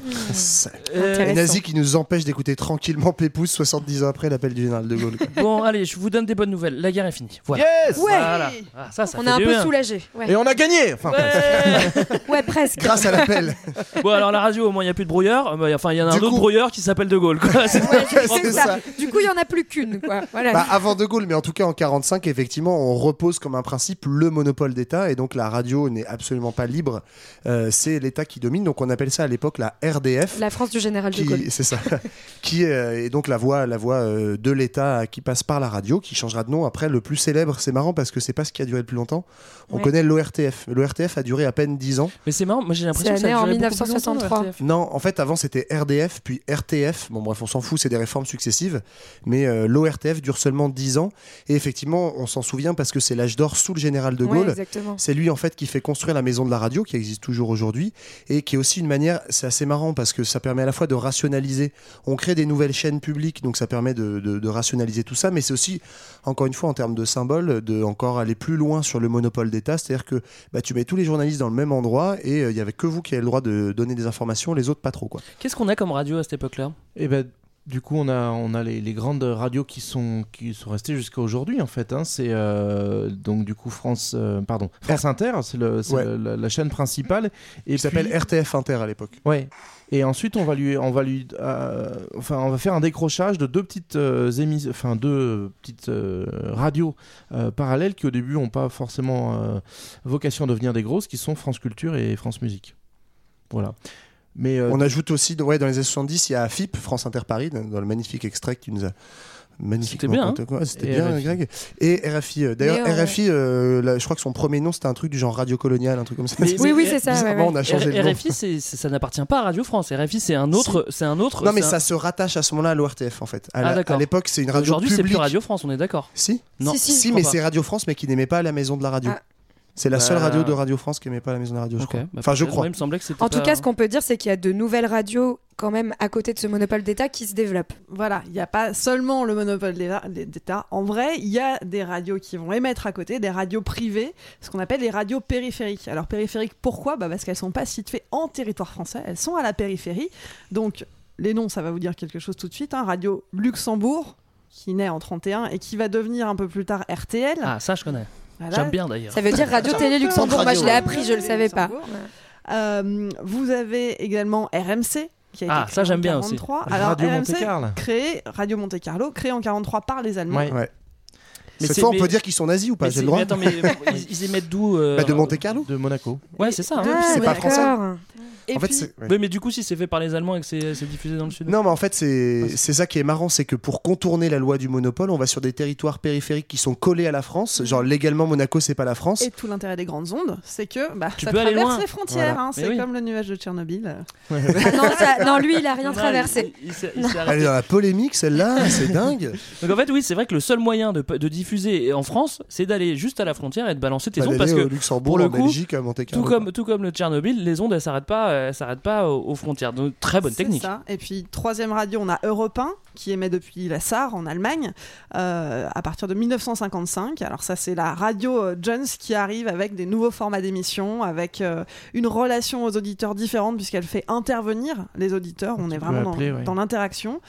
Euh, Les nazis qui nous empêchent d'écouter tranquillement Pépouze 70 ans après l'appel du général de Gaulle. Bon, allez, je vous donne des bonnes nouvelles. La guerre est finie. Voilà. Yes Ouais. Voilà. Ah, ça, ça On est un peu bien. soulagé. Ouais. Et on a gagné enfin, Ouais. [LAUGHS] Ouais, presque. Grâce à l'appel. bon, alors la radio, au moins, il n'y a plus de brouilleur. Euh, bah, Enfin, il y en a Du un autre brouilleur qui s'appelle De Gaulle. Quoi. C'est- Ouais, [LAUGHS] ça. ça. Du coup, il y en a plus qu'une. Voilà. Bah, avant De Gaulle, mais en tout cas en 45, effectivement, on repose comme un principe le monopole d'État et donc la radio n'est absolument pas libre. Euh, c'est l'État qui domine. Donc on appelle ça à l'époque la RDF. La France du général de Gaulle. c'est ça, [LAUGHS] qui euh, est donc la voix, la voix euh, de l'État qui passe par la radio, qui changera de nom. Après, le plus célèbre, c'est marrant parce que c'est pas ce qui a duré le plus longtemps. On Ouais. connaît l'ORTF. L'ORTF a duré à peine 10 ans. Mais c'est marrant, moi j'ai l'impression que C'est ça a en duré beaucoup plus longtemps, 1963. le RTF. Non, en fait, avant c'était RDF, puis RTF. Bon, bref, on s'en fout, c'est des réformes successives. Mais euh, l'ORTF dure seulement 10 ans. Et effectivement, on s'en souvient parce que c'est l'âge d'or sous le général de Ouais, Gaulle. exactement. C'est lui en fait qui fait construire la maison de la radio qui existe toujours aujourd'hui et qui est aussi une manière, c'est assez marrant parce que ça permet à la fois de rationaliser, on crée des nouvelles chaînes publiques donc ça permet de, de- de rationaliser tout ça mais c'est aussi encore une fois en termes de symbole de encore aller plus loin sur le monopole d'État, c'est-à-dire que bah, tu mets tous les journalistes dans le même endroit et euh, il y avait que vous qui avez le droit de donner des informations, les autres pas trop quoi. Qu'est-ce qu'on a comme radio à cette époque-là? Et ben, du coup, on a, on a les, les grandes radios qui sont, qui sont restées jusqu'à aujourd'hui, en fait. hein. C'est euh, donc, du coup, France, euh, pardon, France Inter, c'est Ouais. la, la chaîne principale. Et Il s'appelle puis- RTF Inter à l'époque. Ouais. Et ensuite, on va lui, on va lui, euh, enfin, on va faire un décrochage de deux petites euh, émis- enfin deux petites radios parallèles qui au début n'ont pas forcément vocation à devenir des grosses, qui sont France Culture et France Musique. Voilà. Mais euh, On ajoute aussi, ouais, dans les années 70, il y a FIP, France Inter Paris, dans le magnifique extrait que tu nous as magnifiquement C'était bien, ouais, C'était bien, RFI. Greg. Et RFI. euh, D'ailleurs, euh, RFI, euh, là, je crois que son premier nom, c'était un truc du genre Radio Colonial, un truc comme ça. Mais- Oui, oui, c'est ça. ouais, on a changé R- le nom. RFI, ça n'appartient pas à Radio France. RFI, c'est un autre. C'est un autre. Non, mais ça un- se rattache à ce moment-là à l'ORTF, en fait. À Ah, l'époque, c'est une radio Aujourd'hui, c'est plus Radio France, on est d'accord. Si Non. Si, si. Mais c'est. Radio France, mais qui n'aimait pas la maison de la radio. Ah. C'est la seule Bah. radio de Radio France qui n'aimait pas la maison de la radio, je crois. bah, Enfin, je crois. Moi, il me semblait que c'était En tout pas- cas, ce qu'on peut dire, c'est qu'il y a de nouvelles radios quand même à côté de ce monopole d'État qui se développent. Voilà, il n'y a pas seulement le monopole d'État- d'État. En vrai, il y a des radios qui vont émettre à côté, des radios privées, ce qu'on appelle les radios périphériques. Alors périphériques, pourquoi? Bah Parce qu'elles sont pas situées en territoire français, elles sont à la périphérie. Donc les noms, ça va vous dire quelque chose tout de suite. hein. Radio Luxembourg, qui naît en 31 et qui va devenir un peu plus tard RTL. Ah, ça, je connais. Voilà. J'aime bien d'ailleurs. Ça veut dire Radio Télé Luxembourg. Moi, je l'ai appris, je le savais pas. Euh, vous avez également RMC. Qui a été Ah, créé ça, j'aime en bien aussi. 43. Alors, Radio RMC, Monte-Carlo. créé, Radio Monte Carlo, créé en 43 par les Allemands. Ouais. Ouais. Mais Cette c'est- fois, on mais- peut dire qu'ils sont nazis ou pas J'ai c'est- le droit mais attends, mais [LAUGHS] ils, ils émettent d'où euh, Bah, De Monte Carlo de Monaco. Ouais, c'est ça. hein. Ah, c'est pas français. Et En fait, puis, c'est- ouais. Ouais, mais du coup, si c'est fait par les Allemands et que c'est diffusé dans le sud. Non, mais en fait, c'est ça qui est marrant, c'est que pour contourner la loi du monopole, on va sur des territoires périphériques qui sont collés à la France. Genre, légalement, Monaco, c'est pas la France. et tout l'intérêt des grandes ondes, c'est que bah, Tu ça peux aller traverse loin. les frontières. Voilà. hein, c'est oui. comme le nuage de Tchernobyl. Ah [LAUGHS] [LAUGHS] non, ça- non, lui, il a rien Non, traversé. il- il s'est- il s'est Elle est dans la polémique, celle-là, c'est dingue. Donc en fait, oui, c'est vrai que le seul moyen de, de diffuser en France, c'est d'aller juste à la frontière et de balancer tes Bah, ondes parce d'aller que au Luxembourg, pour le coup, Belgique, à Monte tout comme, tout comme le Tchernobyl, les ondes elles s'arrêtent pas, elles s'arrêtent pas aux, aux frontières. Donc très bonne technique. ça. Et puis, troisième radio, on a Europe 1, qui émet depuis la Sarre en Allemagne, euh, à partir de 1955. Alors, ça, c'est la radio euh, Jones qui arrive avec des nouveaux formats d'émissions, avec euh, une relation aux auditeurs différente, puisqu'elle fait intervenir les auditeurs. On Tu est vraiment dans, appeler, ouais. dans l'interaction.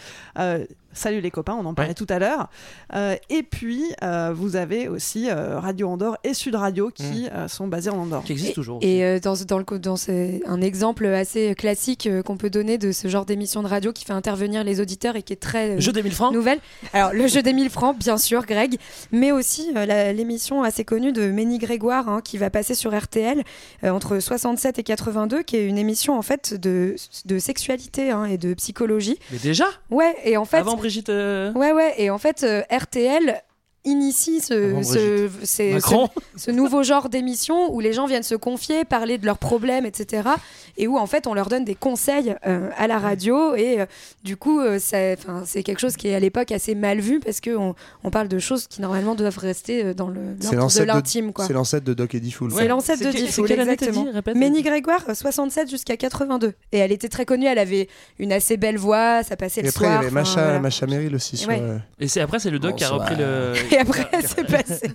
Salut les copains, on en parlait Ouais. tout à l'heure. Euh, et puis, euh, vous avez aussi euh, Radio Andorre et Sud Radio qui euh, sont basés en Andorre. Qui existe Et- toujours. Et euh, dans, le, dans ce- un exemple assez classique euh, qu'on peut donner de ce genre d'émission de radio qui fait intervenir les auditeurs et qui est très euh, Jeu des 1000 francs nouvelle. Alors, le jeu des 1000 francs, bien sûr, Greg, mais aussi euh, l'émission assez connue de Ménie Grégoire hein, qui va passer sur RTL euh, entre 67 et 82, qui est une émission en fait de, de sexualité hein, et de psychologie. Mais déjà? Ouais, et en fait. Avant Euh, Ouais, ouais, et en fait, euh, RTL initie ce, nouveau genre d'émission où les gens viennent se confier, parler de leurs problèmes, etc. Et où en fait on leur donne des conseils euh, à la radio. Et euh, du coup, euh, c'est quelque chose qui est à l'époque assez mal vu parce qu'on on parle de choses qui normalement doivent rester dans le de l'intime. C'est l'ancêtre de Doc Eddie Fool. C'est l'ancêtre de Diffoul, exactement. dit. Ménie Grégoire, euh, 67 jusqu'à 82. Et elle était très connue, elle avait une assez belle voix, ça passait Et le après, il y avait Macha, voilà. Macha Merrill aussi. Sur, Ouais. euh, Et c'est après c'est le doc qui a repris le Et après, [LAUGHS] c'est passé.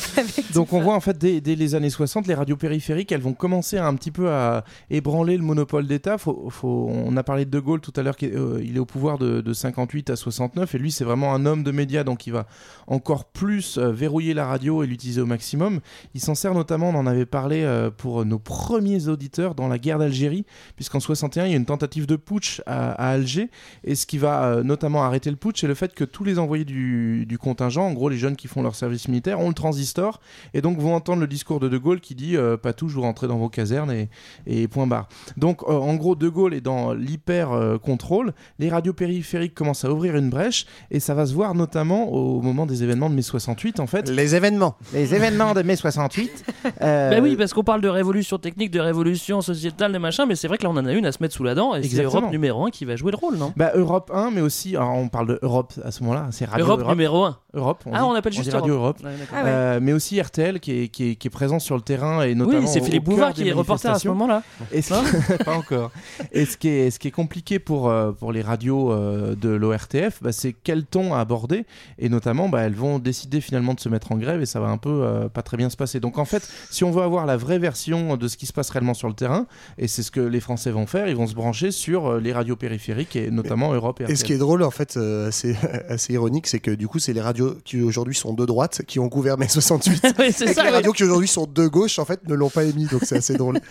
[LAUGHS] Donc on voit en fait dès, dès les années 60, les radios périphériques, elles vont commencer un petit peu à ébranler le monopole d'État. Faut, faut- on a parlé de De Gaulle tout à l'heure, qui est, euh, il est au pouvoir de, de 58 à 69, et lui c'est vraiment un homme de médias, donc il va encore plus euh, verrouiller la radio et l'utiliser au maximum. Il s'en sert notamment, on en avait parlé euh, pour nos premiers auditeurs dans la guerre d'Algérie, puisqu'en 61 il y a une tentative de putsch à, à Alger, et ce qui va euh, notamment arrêter le putsch, c'est le fait que tous les envoyés du, du contingent, en gros les jeunes qui font leur service militaire, ont le transistor et donc vont entendre le discours de De Gaulle qui dit euh, pas tous vous rentrez dans vos casernes et, et point barre. Donc euh, en gros De Gaulle est dans l'hyper euh, contrôle, les radios périphériques commencent à ouvrir une brèche et ça va se voir notamment au moment des événements de mai 68 en fait. Les événements. Les événements de mai 68. euh, [LAUGHS] Bah oui, parce qu'on parle de révolution technique, de révolution sociétale, de machin, mais c'est vrai que là on en a une à se mettre sous la dent et c'est. Europe numéro 1 qui va jouer le rôle, non? Bah, Europe 1, mais aussi, alors, on parle de Europe à ce moment-là, c'est Radio Europe numéro 1. Europe. Ah, on appelle dit juste Radio Europe. Europe. Ouais. Ah ouais. Euh, mais aussi RTL qui est, qui, est, qui est présent sur le terrain et notamment. Oui, c'est Philippe Bouvard qui est reporter à ce moment-là. Et ce qui- [LAUGHS] pas encore. Et ce qui est, ce qui est compliqué pour, euh, pour les radios euh, de l'ORTF, bah, c'est quel ton à aborder. Et notamment, bah, elles vont décider finalement de se mettre en grève et ça va un peu euh, pas très bien se passer. Donc en fait, si on veut avoir la vraie version de ce qui se passe réellement sur le terrain, et c'est ce que les Français vont faire, ils vont se brancher sur euh, les radios périphériques et notamment Europe et Et ce qui est drôle, en fait, euh, assez, [LAUGHS] assez ironique, c'est que du coup, c'est les radios qui aujourd'hui sont de droite qui ont couvert mai 68. Oui, c'est et ça, que les ouais. radios qui aujourd'hui sont de gauche, en fait, ne l'ont pas émis. Donc c'est assez drôle. [LAUGHS]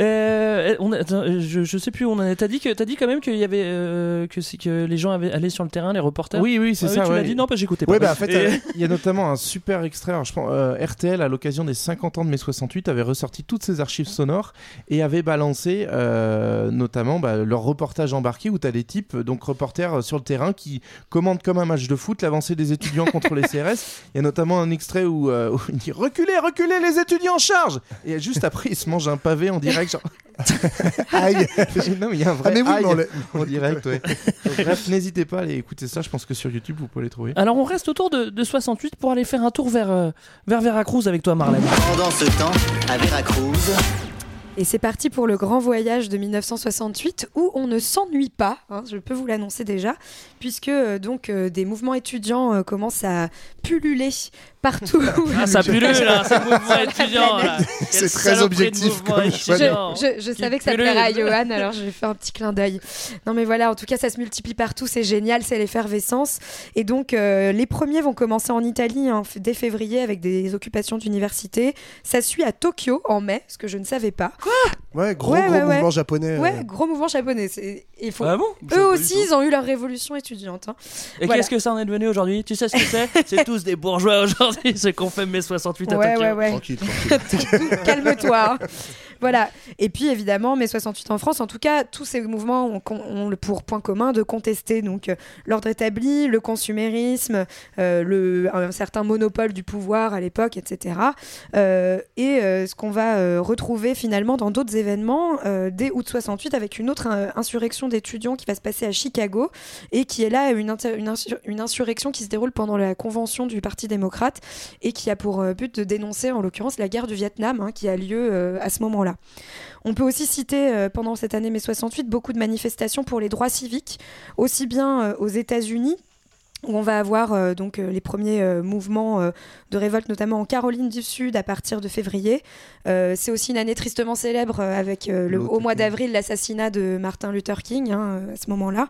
Euh, on a- attends, je, je sais plus où on en est. T'as dit que t'as dit quand même qu'il y avait euh, que c'est que les gens avaient allé sur le terrain, les reporters. Oui, oui, c'est Ah ça. Tu ouais. l'as dit non, parce que j'écoutais pas. Ouais, bah, en fait, Et- euh, Il y a notamment un super extrait. alors, je pense, euh, RTL, à l'occasion des 50 ans de mai 68, avait ressorti toutes ses archives sonores et avait balancé euh, notamment bah, leur reportage embarqué où tu as des types, donc reporters sur le terrain, qui commandent comme un match de foot l'avancée des étudiants [LAUGHS] contre les CRS. Il y a notamment un extrait où, euh, où il dit Reculez, reculez, les étudiants en charge Et juste après, il se mange un pavé en direct. Genre... [LAUGHS] Aïe [LAUGHS] Non, mais il y a un vrai Ah, mais oui, aïe mais on l'a- en direct. ouais. Donc, bref, n'hésitez pas à aller écouter ça. Je pense que sur YouTube, vous pouvez les trouver. Alors on reste autour de, de 68 pour aller faire un tour vers euh, vers Veracruz avec toi, Marlène. Pendant ce temps, à Veracruz, Et c'est parti pour le grand voyage de 1968 où on ne s'ennuie pas, hein, je peux vous l'annoncer déjà, puisque euh, donc euh, des mouvements étudiants euh, commencent à pulluler partout. Ah, [LAUGHS] ça pullule, là, [LAUGHS] ce mouvement étudiant, là. C'est très saloperie de objectif mouvement comme étudiant. Je, je Qui savais que ça pullule. plairait à Johan, alors j'ai fait un petit clin d'œil. Non mais voilà, en tout cas ça se multiplie partout, c'est génial, c'est l'effervescence. Et donc euh, les premiers vont commencer en Italie hein, f- dès février avec des occupations d'université. Ça suit à Tokyo en mai, ce que je ne savais pas. Quoi Ouais, gros, Ouais, gros ouais, ouais. mouvement japonais. euh. Ouais, gros mouvement japonais. Il faut... Ah bon Eux aussi, ils ont eu leur révolution étudiante. hein. Et Voilà. qu'est-ce que ça en est devenu aujourd'hui? Tu sais ce que c'est? [LAUGHS] C'est tous des bourgeois aujourd'hui, ceux qu'on fait mai 68 à Ouais, Tokyo. ouais, ouais. Tranquille, tranquille. [LAUGHS] Calme-toi. Voilà. Et puis évidemment, mai 68 en France, en tout cas, tous ces mouvements ont, pour point commun de contester donc euh, l'ordre établi, le consumérisme, euh, un certain monopole du pouvoir à l'époque, etc. Et euh, ce qu'on va retrouver finalement dans d'autres événements dès août 68 avec une autre insurrection d'étudiants qui va se passer à Chicago et qui est là une, insurrection qui se déroule pendant la convention du Parti démocrate et qui a pour but de dénoncer en l'occurrence la guerre du Vietnam hein, qui a lieu à ce moment-là. On peut aussi citer euh, pendant cette année mai 68 beaucoup de manifestations pour les droits civiques, aussi bien euh, aux États-Unis où on va avoir euh, donc euh, les premiers euh, mouvements de révolte, notamment en Caroline du Sud à partir de février. C'est aussi une année tristement célèbre avec le, au mois d'avril l'assassinat de Martin Luther King hein, à ce moment-là.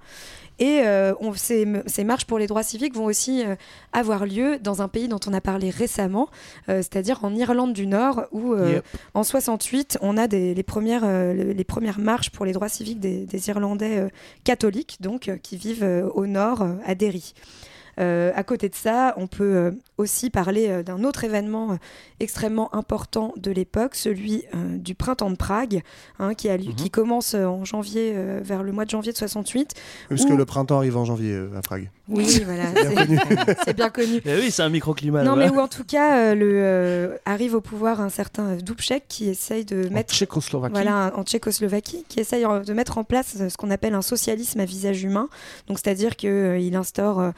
Et euh, on- ces, ces marches pour les droits civiques vont aussi euh, avoir lieu dans un pays dont on a parlé récemment, euh, c'est-à-dire en Irlande du Nord, où Yep. en 68, on a des, les, premières, le- les premières marches pour les droits civiques des, des Irlandais catholiques, donc qui vivent au nord, à Derry. Euh, à côté de ça, on peut euh, aussi parler euh, d'un autre événement extrêmement important de l'époque, celui euh, du printemps de Prague, hein, qui, a lieu- qui commence en janvier, euh, vers le mois de janvier de 68. Parce où- que le printemps arrive en janvier euh, à Prague. Oui, voilà, [LAUGHS] C'est bien connu. Eh oui, c'est un microclimat. Non, mais où en tout cas, euh, le, euh, arrive au pouvoir un certain Dubček qui essaye de mettre. Tchécoslovaquie. Voilà, en Tchécoslovaquie, qui essaye de mettre en place ce qu'on appelle un socialisme à visage humain. Donc, c'est-à-dire qu'il instaure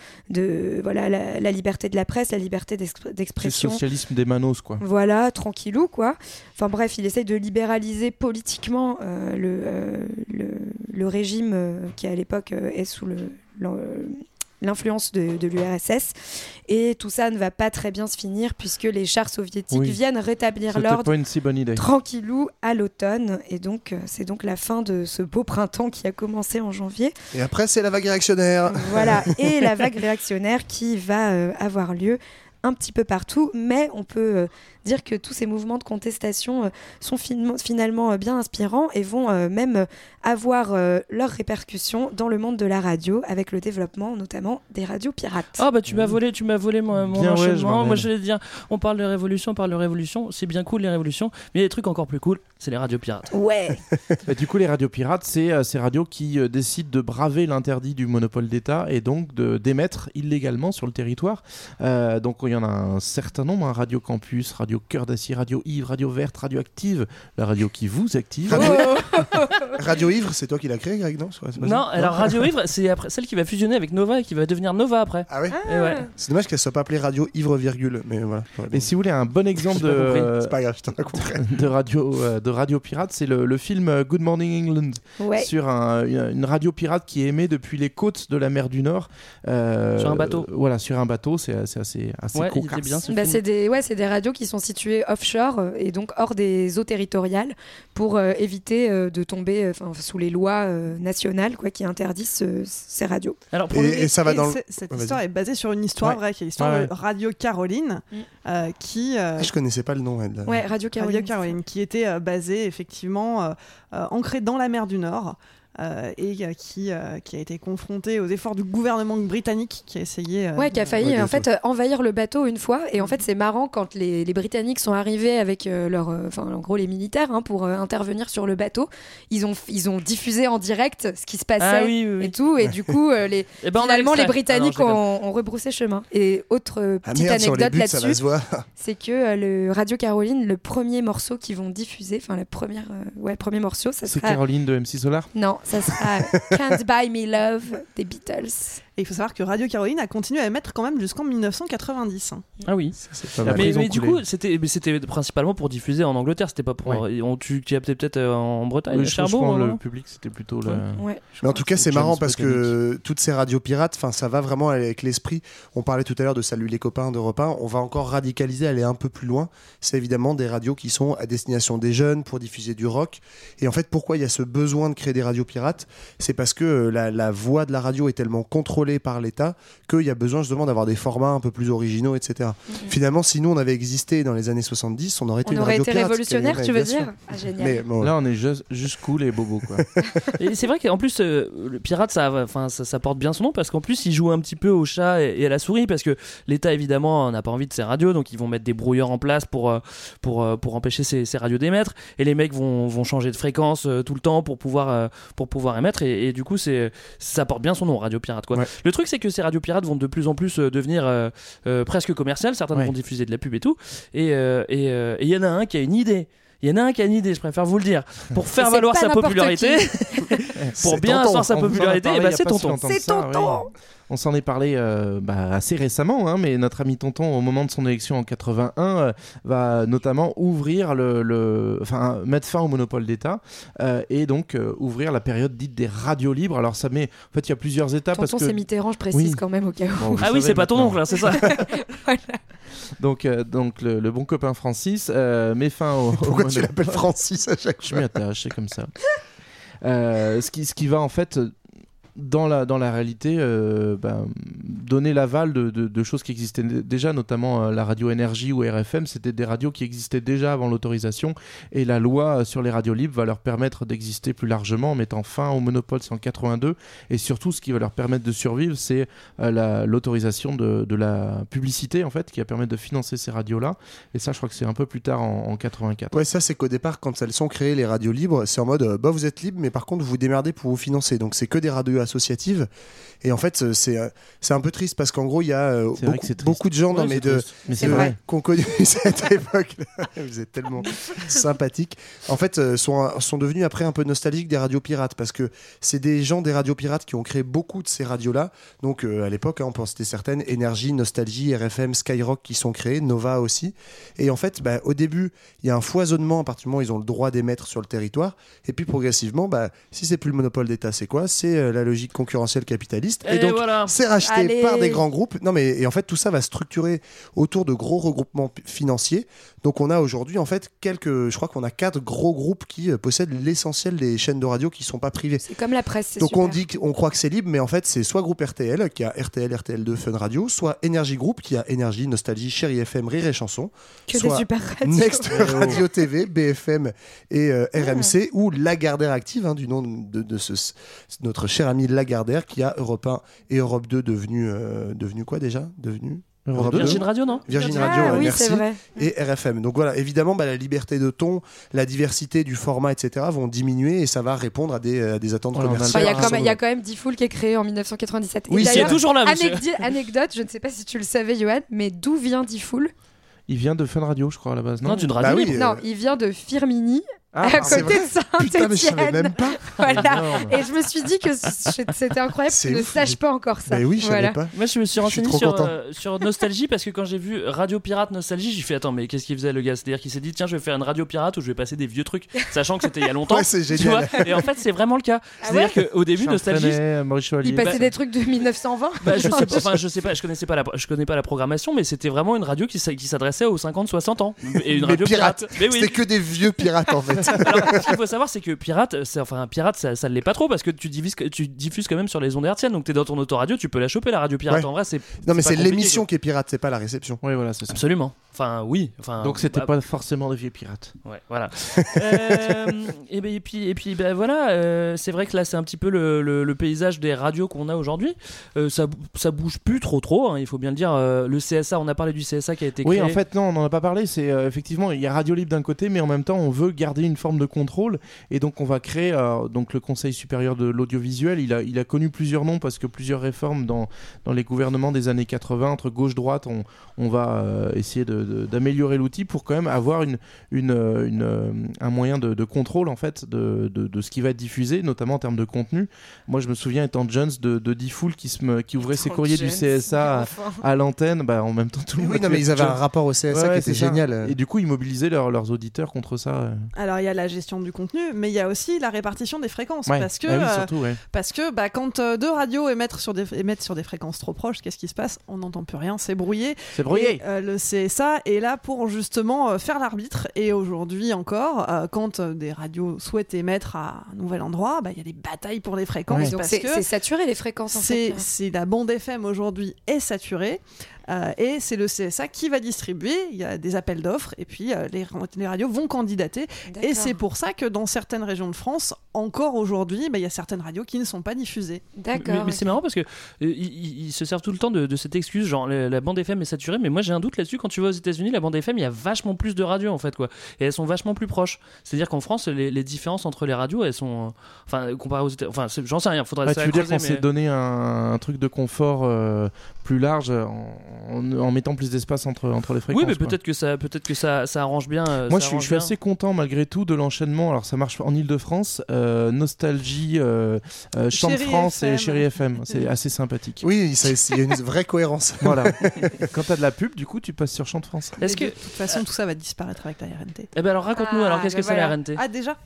euh, voilà, la, la liberté de la presse, la liberté d'exp- C'est le d'expression. socialisme des manos, quoi. Voilà, tranquillou, quoi. Enfin bref, il essaye de libéraliser politiquement euh, le, euh, le, le régime euh, qui à l'époque est sous le, l'influence de, de l'URSS. Et tout ça ne va pas très bien se finir puisque les chars soviétiques Oui. viennent rétablir l'ordre pas une si bonne idée. tranquillou à l'automne. Et donc, euh, c'est donc la fin de ce beau printemps qui a commencé en janvier. Et après, c'est la vague réactionnaire. Voilà, [LAUGHS] et la vague réactionnaire qui va euh, avoir lieu un petit peu partout, mais on peut euh, dire que tous ces mouvements de contestation euh, sont fin- finalement euh, bien inspirants et vont euh, même avoir leurs répercussions dans le monde de la radio avec le développement notamment des radios pirates. Ah bah tu m'as volé, tu m'as volé mon, mon Bien, ouais, je enchaînement. m'en Moi je vais dire, on parle de révolution, on parle de révolution, c'est bien cool les révolutions, mais il y a des trucs encore plus cool, c'est les radios pirates. Ouais. [LAUGHS] Bah, du coup, les radios pirates, c'est euh, ces radios qui euh, décident de braver l'interdit du monopole d'État et donc de d'émettre illégalement sur le territoire. Euh, donc il y en a un certain nombre hein, Radio Campus, Radio Cœur d'Acier, Radio Yves, Radio Verte, Radio Active, la radio qui vous active. Radio, [LAUGHS] Radio Ivre, c'est toi qui l'as créé, Greg, non C'est Non, alors Radio [LAUGHS] Ivre, c'est après celle qui va fusionner avec Nova et qui va devenir Nova après. Ah ouais Et ouais. C'est dommage qu'elle soit pas appelée Radio Ivre virgule, mais voilà. Et si vous voulez un bon exemple [LAUGHS] de, C'est pas grave, je t'en ai compris. de radio, euh, de radio pirate, c'est le, le film euh, Good Morning England Ouais. sur un- une, radio pirate qui est émet depuis les côtes de la mer du Nord. euh, Sur un bateau. Voilà, sur un bateau, c'est c'est assez, assez Ouais, il cocasse. était bien ce Bah, film. c'est des, ouais, c'est des radios qui sont situées offshore euh, et donc hors des eaux territoriales pour euh, éviter euh, de tomber euh, sous les lois euh, nationales quoi, qui interdisent ces radios. Alors pour Et, le- et ça va Et dans le. c'est- Cette Ouais, histoire est basée sur une histoire Ouais. vraie, qui est l'histoire Ouais, de Radio Caroline, Mm. euh, qui euh, Ah, je connaissais pas le nom. elle. Ouais, Radio Caroline. Radio Caroline, qui était euh, basée effectivement euh, euh, ancrée dans la mer du Nord. Euh, et euh, qui, euh, qui a été confrontée aux efforts du gouvernement britannique qui a essayé euh, Ouais, qui a failli Ouais, en fait euh, envahir le bateau une fois. Et en fait, c'est marrant quand les, les Britanniques sont arrivés avec euh, leur, euh, enfin en gros les militaires hein, pour euh, intervenir sur le bateau. Ils ont ils ont diffusé en direct ce qui se passait Ah oui, oui, oui. et tout. Et du coup, euh, les [LAUGHS] Eh ben, finalement les. Britanniques Ah non, ont, ont rebroussé chemin. Et autre Ah petite merde, anecdote là-dessus, [LAUGHS] c'est que euh, le Radio Caroline, le premier morceau qu'ils vont diffuser, enfin la première, euh, ouais, le premier morceau, ça C'est sera Caroline de MC Solar? Non, ça sera Can't Buy Me Love des Beatles. Et il faut savoir que Radio Caroline a continué à émettre quand même jusqu'en 1990. hein. Ah oui. C'est pas mal. Mais, du coup, c'était mais c'était principalement pour diffuser en Angleterre, c'était pas pour. Ouais. On, tu tu y as peut-être euh, en Bretagne, je, Cherbourg. le public, c'était plutôt. Ouais. Mais en tout cas, c'est marrant parce que toutes ces radios pirates, enfin, ça va vraiment avec l'esprit. On parlait tout à l'heure de Salut les copains d'Europe 1. On va encore radicaliser, aller un peu plus loin. C'est évidemment des radios qui sont à destination des jeunes pour diffuser du rock. Et en fait, pourquoi il y a ce besoin de créer des radios pirates? C'est parce que euh, la, la voix de la radio est tellement contrôlée par l'État qu'il y a besoin justement d'avoir des formats un peu plus originaux, etc. Finalement, si nous on avait existé dans les années 70, on aurait été On une aurait radio été pirate, révolutionnaire, bien tu veux dire? Ah, génial. Mais bon, Là, on est juste, juste cool et bobo, quoi. [LAUGHS] Et c'est vrai qu'en plus, euh, le pirate, ça, enfin, ça, ça porte bien son nom parce qu'en plus, il joue un petit peu au chat et, et à la souris parce que l'État, évidemment, n'a pas envie de ces radios, donc ils vont mettre des brouilleurs en place pour, euh, pour, euh, pour empêcher ces, ces radios d'émettre. Et les mecs vont, vont changer de fréquence euh, tout le temps pour pouvoir, euh, pour pouvoir émettre. Et, et du coup, c'est, ça porte bien son nom, radio pirate. Quoi. Ouais. Le truc, c'est que ces radios pirates vont de plus en plus euh, devenir euh, euh, presque commerciales. Certaines Ouais. vont diffuser de la pub et tout. Et euh, et, euh, et il y en a un qui a une idée. Il y en a un qui a une idée, je préfère vous le dire. Pour faire valoir sa popularité, [LAUGHS] pour bien asseoir sa popularité, et bah c'est tonton. C'est tonton. On s'en est parlé euh, bah, assez récemment, hein, mais notre ami Tonton, au moment de son élection en 81, euh, va notamment ouvrir le, le- enfin mettre fin au monopole d'État euh, et donc euh, ouvrir la période dite des radios libres. Alors ça met, en fait, il y a plusieurs étapes Tonton, que c'est Mitterrand, je précise Oui. quand même au cas où. Bon, Ah oui, c'est pas ton oncle, hein, c'est ça. [LAUGHS] [LAUGHS] Donc, euh, donc le, le bon copain Francis euh, met fin au. au pourquoi tu l'appelles Francis à chaque Je fois? m'y attache, c'est comme ça. Euh, ce, qui, ce qui va en fait, dans la, dans la réalité, euh, ben, donner l'aval de, de- choses qui existaient dé- déjà, notamment euh, la radio énergie ou RFM, c'était des radios qui existaient déjà avant l'autorisation. Et la loi euh, sur les radios libres va leur permettre d'exister plus largement en mettant fin au monopole, c'est en 82. Et surtout, ce qui va leur permettre de survivre, c'est euh, la- l'autorisation de, de la publicité, en fait, qui va permettre de financer ces radios-là. Et ça, je crois que c'est un peu plus tard en, en 84. Ouais, ça c'est qu'au départ, quand elles sont créées, les radios libres, c'est en mode, bah vous êtes libre, mais par contre vous vous démerdez pour vous financer. Donc c'est que des radios associatives. Et en fait, euh, c'est euh, c'est un peu triste parce qu'en gros, il y a euh, beaucoup, de gens dans Ouais, mes c'est de, triste. Mais c'est de- vrai. qui ont connu cette époque. [LAUGHS] vous êtes tellement [LAUGHS] sympathiques. En fait, sont, sont devenus après un peu nostalgiques des radios pirates parce que c'est des gens des radios pirates qui ont créé beaucoup de ces radios-là. Donc euh, à l'époque, hein, on peut en citer certaines Énergie, Nostalgie, RFM, Skyrock qui sont créées, Nova aussi. Et en fait, bah, au début, il y a un foisonnement à partir du moment où ils ont le droit d'émettre sur le territoire. Et puis progressivement, bah, si c'est plus le monopole d'État, c'est quoi? C'est euh, la logique logique concurrentielle capitaliste. Et Et, donc, voilà. c'est racheté Allez. par des grands groupes. Non, mais et en fait, tout ça va structurer autour de gros regroupements financiers. Donc, on a aujourd'hui, en fait, quelques. Je crois qu'on a quatre gros groupes qui euh, possèdent l'essentiel des chaînes de radio qui sont pas privées. C'est comme la presse, Donc super. on dit qu'on croit que c'est libre, mais en fait c'est soit groupe RTL qui a RTL, RTL2, Fun Radio, soit Énergie Group qui a Énergie, Nostalgie, Chéri FM, Rire et Chanson, Que des soit super radios. Next. [LAUGHS] Radio TV, BFM et euh, RMC ou Lagardère Active, hein, du nom de, de ce, notre cher ami Lagardère qui a Europe 1 et Europe 2 devenu, euh, devenu quoi déjà? Devenu Europe 2. Virgin Radio, non? Virgin Ah Radio, oui, merci. c'est vrai. Et RFM. Donc voilà, évidemment, bah, la liberté de ton, la diversité du format, etc. vont diminuer et ça va répondre à des, à des attentes a commerciales. Enfin, il y a quand même- sont- il y a quand même Diffoul qui est créé en 1997. Et Oui, c'est toujours là, Anecdote, je ne sais pas si tu le savais, Johan, mais d'où vient Diffoul? Il vient de Fun Radio, je crois, à la base. Non, Non, d'une Bah radio oui, libre. euh, Non, il vient de Firmini, Ah, à côté de Putain, mais je savais même pas. [LAUGHS] Voilà. Et je me suis dit que c'était incroyable que tu ne ouf. saches pas encore ça. Mais oui, je savais Voilà. pas. Moi, je me suis renseigné sur, euh, sur Nostalgie parce que quand j'ai vu Radio Pirate Nostalgie, j'ai fait attends, mais qu'est-ce qu'il faisait le gars? C'est-à-dire qu'il s'est dit tiens, je vais faire une radio pirate où je vais passer des vieux trucs, sachant que c'était il y a longtemps. [LAUGHS] Ouais, c'est tu génial. vois et en fait, c'est vraiment le cas. Ah C'est-à-dire ouais? qu'au début, Nostalgie. Il passait Bah- des trucs de 1920. Bah, je sais pas, [LAUGHS] enfin, je sais pas, je connaissais pas la, je connais pas la programmation, mais c'était vraiment une radio qui, s'adressait aux 50-60 ans. Et une radio pirate. pirate. Mais oui. C'était que des vieux pirates en fait. [LAUGHS] Alors, ce qu'il faut savoir, c'est que pirate, c'est enfin pirate, ça, ça l'est pas trop parce que tu diffuses, tu diffuses quand même sur les ondes hertziennes. Donc t'es dans ton autoradio, tu peux la choper la radio pirate. Ouais. En vrai, c'est Non mais c'est l'émission qui est pirate, c'est pas la réception. Oui, voilà, c'est ça. Absolument. Enfin, oui. Enfin, Donc c'était bah, pas forcément des vieux pirates. Ouais, voilà. [LAUGHS] Euh, et, ben, et puis, et puis ben, voilà, euh, c'est vrai que là, c'est un petit peu le, le- le paysage des radios qu'on a aujourd'hui. Euh, ça, ça bouge plus trop, trop, hein, il faut bien le dire. Euh, le CSA, on a parlé du CSA qui a été créé. Oui, en fait, non, on n'en a pas parlé. C'est euh, effectivement, il y a Radio Libre d'un côté, mais en même temps, on veut garder une forme de contrôle. Et donc, on va créer euh, donc le Conseil supérieur de l'audiovisuel. Il a, il a connu plusieurs noms parce que plusieurs réformes dans, dans les gouvernements des années 80, entre gauche-droite, on, on va euh, essayer de- de- d'améliorer l'outil pour quand même avoir une, une, euh, une, euh, un moyen de, de contrôle en fait de, de, de ce qui va être diffusé, notamment en termes de contenu. Moi, je me souviens étant Jones de, de Diffoul qui, se qui ouvrait ses courriers du CSA à, enfin. à l'antenne, bah, en même temps tout le monde. Oui, non mais ils avaient un rapport au CSA Ouais, qui était génial. Et du coup, ils mobilisaient leurs- leurs auditeurs contre ça. Alors il y a la gestion du contenu, mais il y a aussi la répartition des fréquences. Ouais. Parce que, Ah oui, euh, surtout, ouais. parce que bah, quand euh, deux radios émettent sur, des, émettent sur des fréquences trop proches, qu'est-ce qui se passe? On n'entend plus rien, c'est brouillé. C'est brouillé. Et, euh, le CSA est là pour justement euh, faire l'arbitre. Et aujourd'hui encore, euh, quand euh, des radios souhaitent émettre à un nouvel endroit, bah, il y a des batailles pour les fréquences. Donc parce c'est que c'est saturé les fréquences en c'est fait. c'est la bande FM aujourd'hui est saturée euh, et c'est le CSA qui va distribuer. Il y a des appels d'offres et puis euh, les, les radios vont candidater. Et D'accord. c'est pour ça que dans certaines régions de France, encore aujourd'hui, bah, il y a certaines radios qui ne sont pas diffusées. Mais, mais c'est marrant parce que euh, ils, se servent tout le temps de, de cette excuse, genre la, la bande FM est saturée. Mais moi j'ai un doute là-dessus. Quand tu vas aux États-Unis, la bande FM, il y a vachement plus de radios en fait quoi, et elles sont vachement plus proches. C'est-à-dire qu'en France, les, les différences entre les radios, elles sont, euh, enfin comparées aux États, enfin j'en sais rien. Faudrait Ah, ça tu veux dire qu'on mais- s'est donné un, un truc de confort euh, plus large en, en- en mettant plus d'espace entre, entre les fréquences Oui, mais peut-être que ça, peut-être que ça, ça arrange bien. euh, Moi, ça je suis, arrange je suis bien. assez content malgré tout de l'enchaînement. Alors, ça marche en Ile-de-France, euh, Nostalgie, euh, euh, Chant de France et. Chéri FM. C'est assez sympathique. Oui, il y a une vraie cohérence. [LAUGHS] Voilà. [LAUGHS] Quand t'as de la pub, du coup, tu passes sur Chant de France. Est-ce que de toute façon, tout ça va disparaître avec la RNT. Eh ben alors raconte-nous Ah, alors qu'est-ce bah que c'est voilà. la [LAUGHS] RNT Ah déjà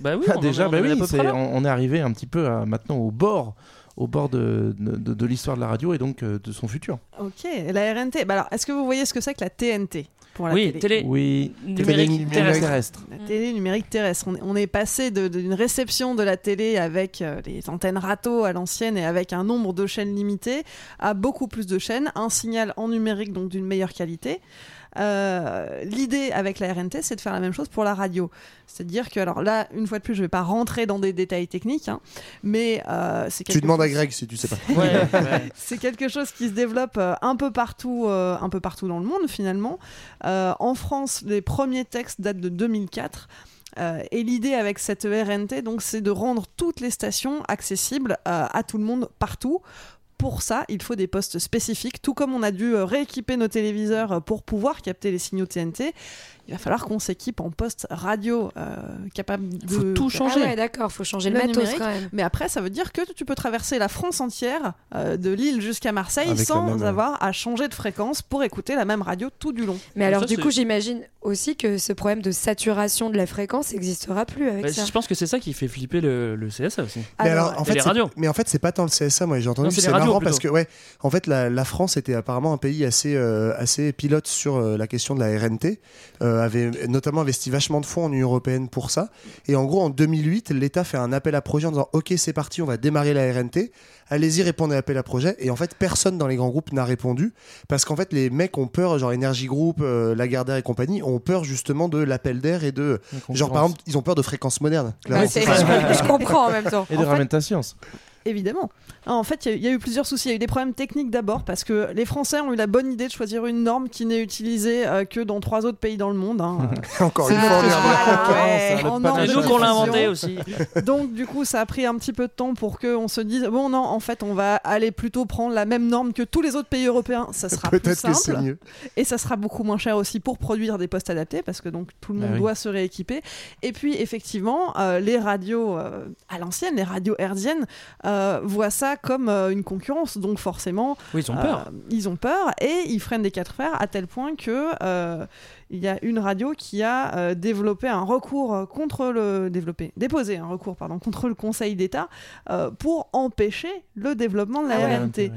Bah oui, Ah, on déjà, on bah est oui, peu c'est- près là. on, on est arrivé un petit peu à- maintenant au bord, au bord de, de, de l'histoire de la radio et donc euh, de son futur. Ok, la RNT. Bah alors, est-ce que vous voyez ce que c'est que la TNT pour la Oui, télé télé Oui, numérique numérique terrestre. terrestre. La télé numérique terrestre. On est, on est passé d'une réception de la télé avec euh, les antennes râteaux à l'ancienne et avec un nombre de chaînes limité à beaucoup plus de chaînes, un signal en numérique donc d'une meilleure qualité. Euh, L'idée avec la RNT, c'est de faire la même chose pour la radio. C'est-à-dire que, alors là, une fois de plus, je ne vais pas rentrer dans des détails techniques, hein, mais euh, c'est Tu quelque demandes à chose- Greg si tu sais pas. [LAUGHS] [LAUGHS] c'est quelque chose qui se développe euh, un peu partout, euh, un peu partout dans le monde finalement. Euh, en France, les premiers textes datent de 2004. Euh, et l'idée avec cette RNT, donc, c'est de rendre toutes les stations accessibles euh, à tout le monde partout. Pour ça, il faut des postes spécifiques, tout comme on a dû euh, rééquiper nos téléviseurs euh, pour pouvoir capter les signaux TNT. Il va falloir qu'on s'équipe en postes radio euh, capable de Faut tout changer. Ah ouais, d'accord, faut changer le, le matos numérique. quand même. Mais après, ça veut dire que tu peux traverser la France entière, euh, de Lille jusqu'à Marseille, Avec sans même, euh, avoir à changer de fréquence pour écouter la même radio tout du long. Mais alors, du coup, j'imagine aussi que ce problème de saturation de la fréquence n'existera plus avec Bah, ça. je pense que c'est ça qui fait flipper le, le CSA aussi. Mais alors, en fait, les radios. mais en fait, c'est pas tant le CSA. Moi, j'ai entendu. c'est marrant plutôt. parce que, ouais, en fait, la, la France était apparemment un pays assez, euh, assez pilote sur euh, la question de la RNT. euh, avait notamment investi vachement de fonds en Union européenne pour ça. Et en gros, en 2008, l'État fait un appel à projet en disant OK, c'est parti, on va démarrer la RNT. Allez-y, répondez à l'appel à projet. Et en fait, personne dans les grands groupes n'a répondu parce qu'en fait, les mecs ont peur, genre Energy Group, euh, Lagardère et compagnie, ont peur justement de l'appel d'air et de. Genre, par exemple, ils ont peur de fréquences modernes. Bah, [LAUGHS] je comprends en même temps. Et de En fait- ramène ta science. Évidemment. Ah, En fait, il y a eu- il y, a eu plusieurs soucis. Il y a eu des problèmes techniques d'abord parce que les Français ont eu la bonne idée de choisir une norme qui n'est utilisée euh, que dans trois autres pays dans le monde. hein. [LAUGHS] Encore une fois, on est hein, en Et nous qu'on l'a diffusion. inventé aussi. [LAUGHS] Donc du coup, ça a pris un petit peu de temps pour qu'on se dise bon non, en fait, on va aller plutôt prendre la même norme que tous les autres pays européens. Ça sera plus Peut-être que c'est simple mieux. et ça sera beaucoup moins cher aussi pour produire des postes adaptés parce que donc tout le monde Ah oui. doit se rééquiper. Et puis effectivement, euh, les radios euh, à l'ancienne, les radios hertziennes, euh, voient ça comme euh, une concurrence. Donc forcément, Oui, ils ont peur. euh, ils ont peur et ils freinent des quatre fers à tel point que euh, il y a une radio qui a euh, développé un recours contre le développé déposé un recours pardon contre le Conseil d'État euh, pour empêcher le développement de la Ah ouais.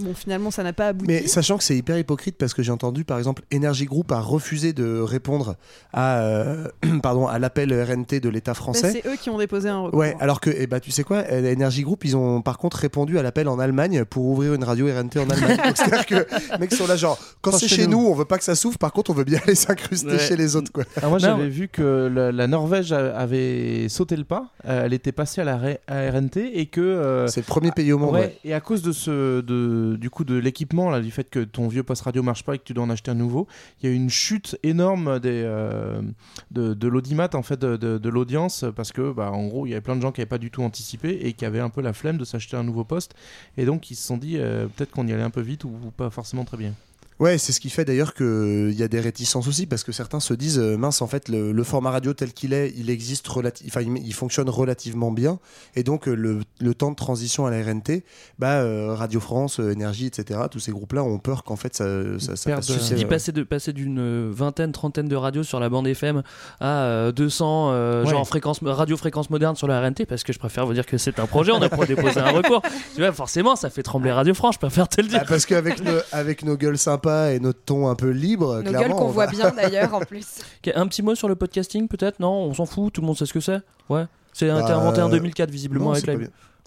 Bon, finalement, ça n'a pas abouti. Mais sachant que c'est hyper hypocrite parce que j'ai entendu par exemple Energy Group a refusé de répondre à euh, [CLEARS THROAT] pardon à l'appel RNT de l'État Mais français. c'est eux qui ont déposé un recours. Ouais, alors que eh ben, tu sais quoi, euh, Energy Group ils ont par contre répondu à l'appel en Allemagne pour ouvrir une radio RNT en Allemagne. Donc, C'est-à-dire que les mecs sont là genre [LAUGHS] quand c'est chez nous. nous. on veut pas que ça s'ouvre, par contre on veut bien aller s'incruster Ouais. chez les autres quoi. Ah, moi, j'avais vu que la, la Norvège avait sauté le pas. Euh, elle était passée à la à RNT et que. euh, C'est le premier pays au monde. ouais, ouais. Et à cause de ce, de, du coup, de l'équipement là, du fait que ton vieux poste radio marche pas et que tu dois en acheter un nouveau, il y a eu une chute énorme euh, de, de l'audimat en fait, de, l'audience parce que, bah, en gros, il y avait plein de gens qui n'avaient pas du tout anticipé et qui avaient un peu la flemme de s'acheter un nouveau poste et donc ils se sont dit euh, peut-être qu'on y allait un peu vite ou pas forcément très bien. Ouais, c'est ce qui fait d'ailleurs qu'il y a des réticences aussi, parce que certains se disent, euh, mince, en fait, le, le format radio tel qu'il est, il existe, enfin, il, il fonctionne relativement bien, et donc euh, le, le temps de transition à la RNT, bah, euh, Radio France, Énergie, etc., tous ces groupes-là ont peur qu'en fait, ça, ça, ça passe ces- dis passer de passer d'une vingtaine, trentaine de radios sur la bande FM à euh, 200 euh, Ouais. genre fréquence radio fréquence moderne sur la RNT parce que je préfère vous dire que c'est un projet, on a pas déposé un recours. [LAUGHS] Tu vois, forcément, ça fait trembler Radio France, je préfère te le dire. Bah, parce qu'avec nos, avec nos gueules sympas et notre ton un peu libre, Nos clairement, gueules qu'on on voit bien [LAUGHS] d'ailleurs en plus. Un petit mot sur le podcasting peut-être Non, on s'en fout, tout le monde sait ce que c'est? Ouais. C'est Bah, inventé en 2004 visiblement non, avec c'est la.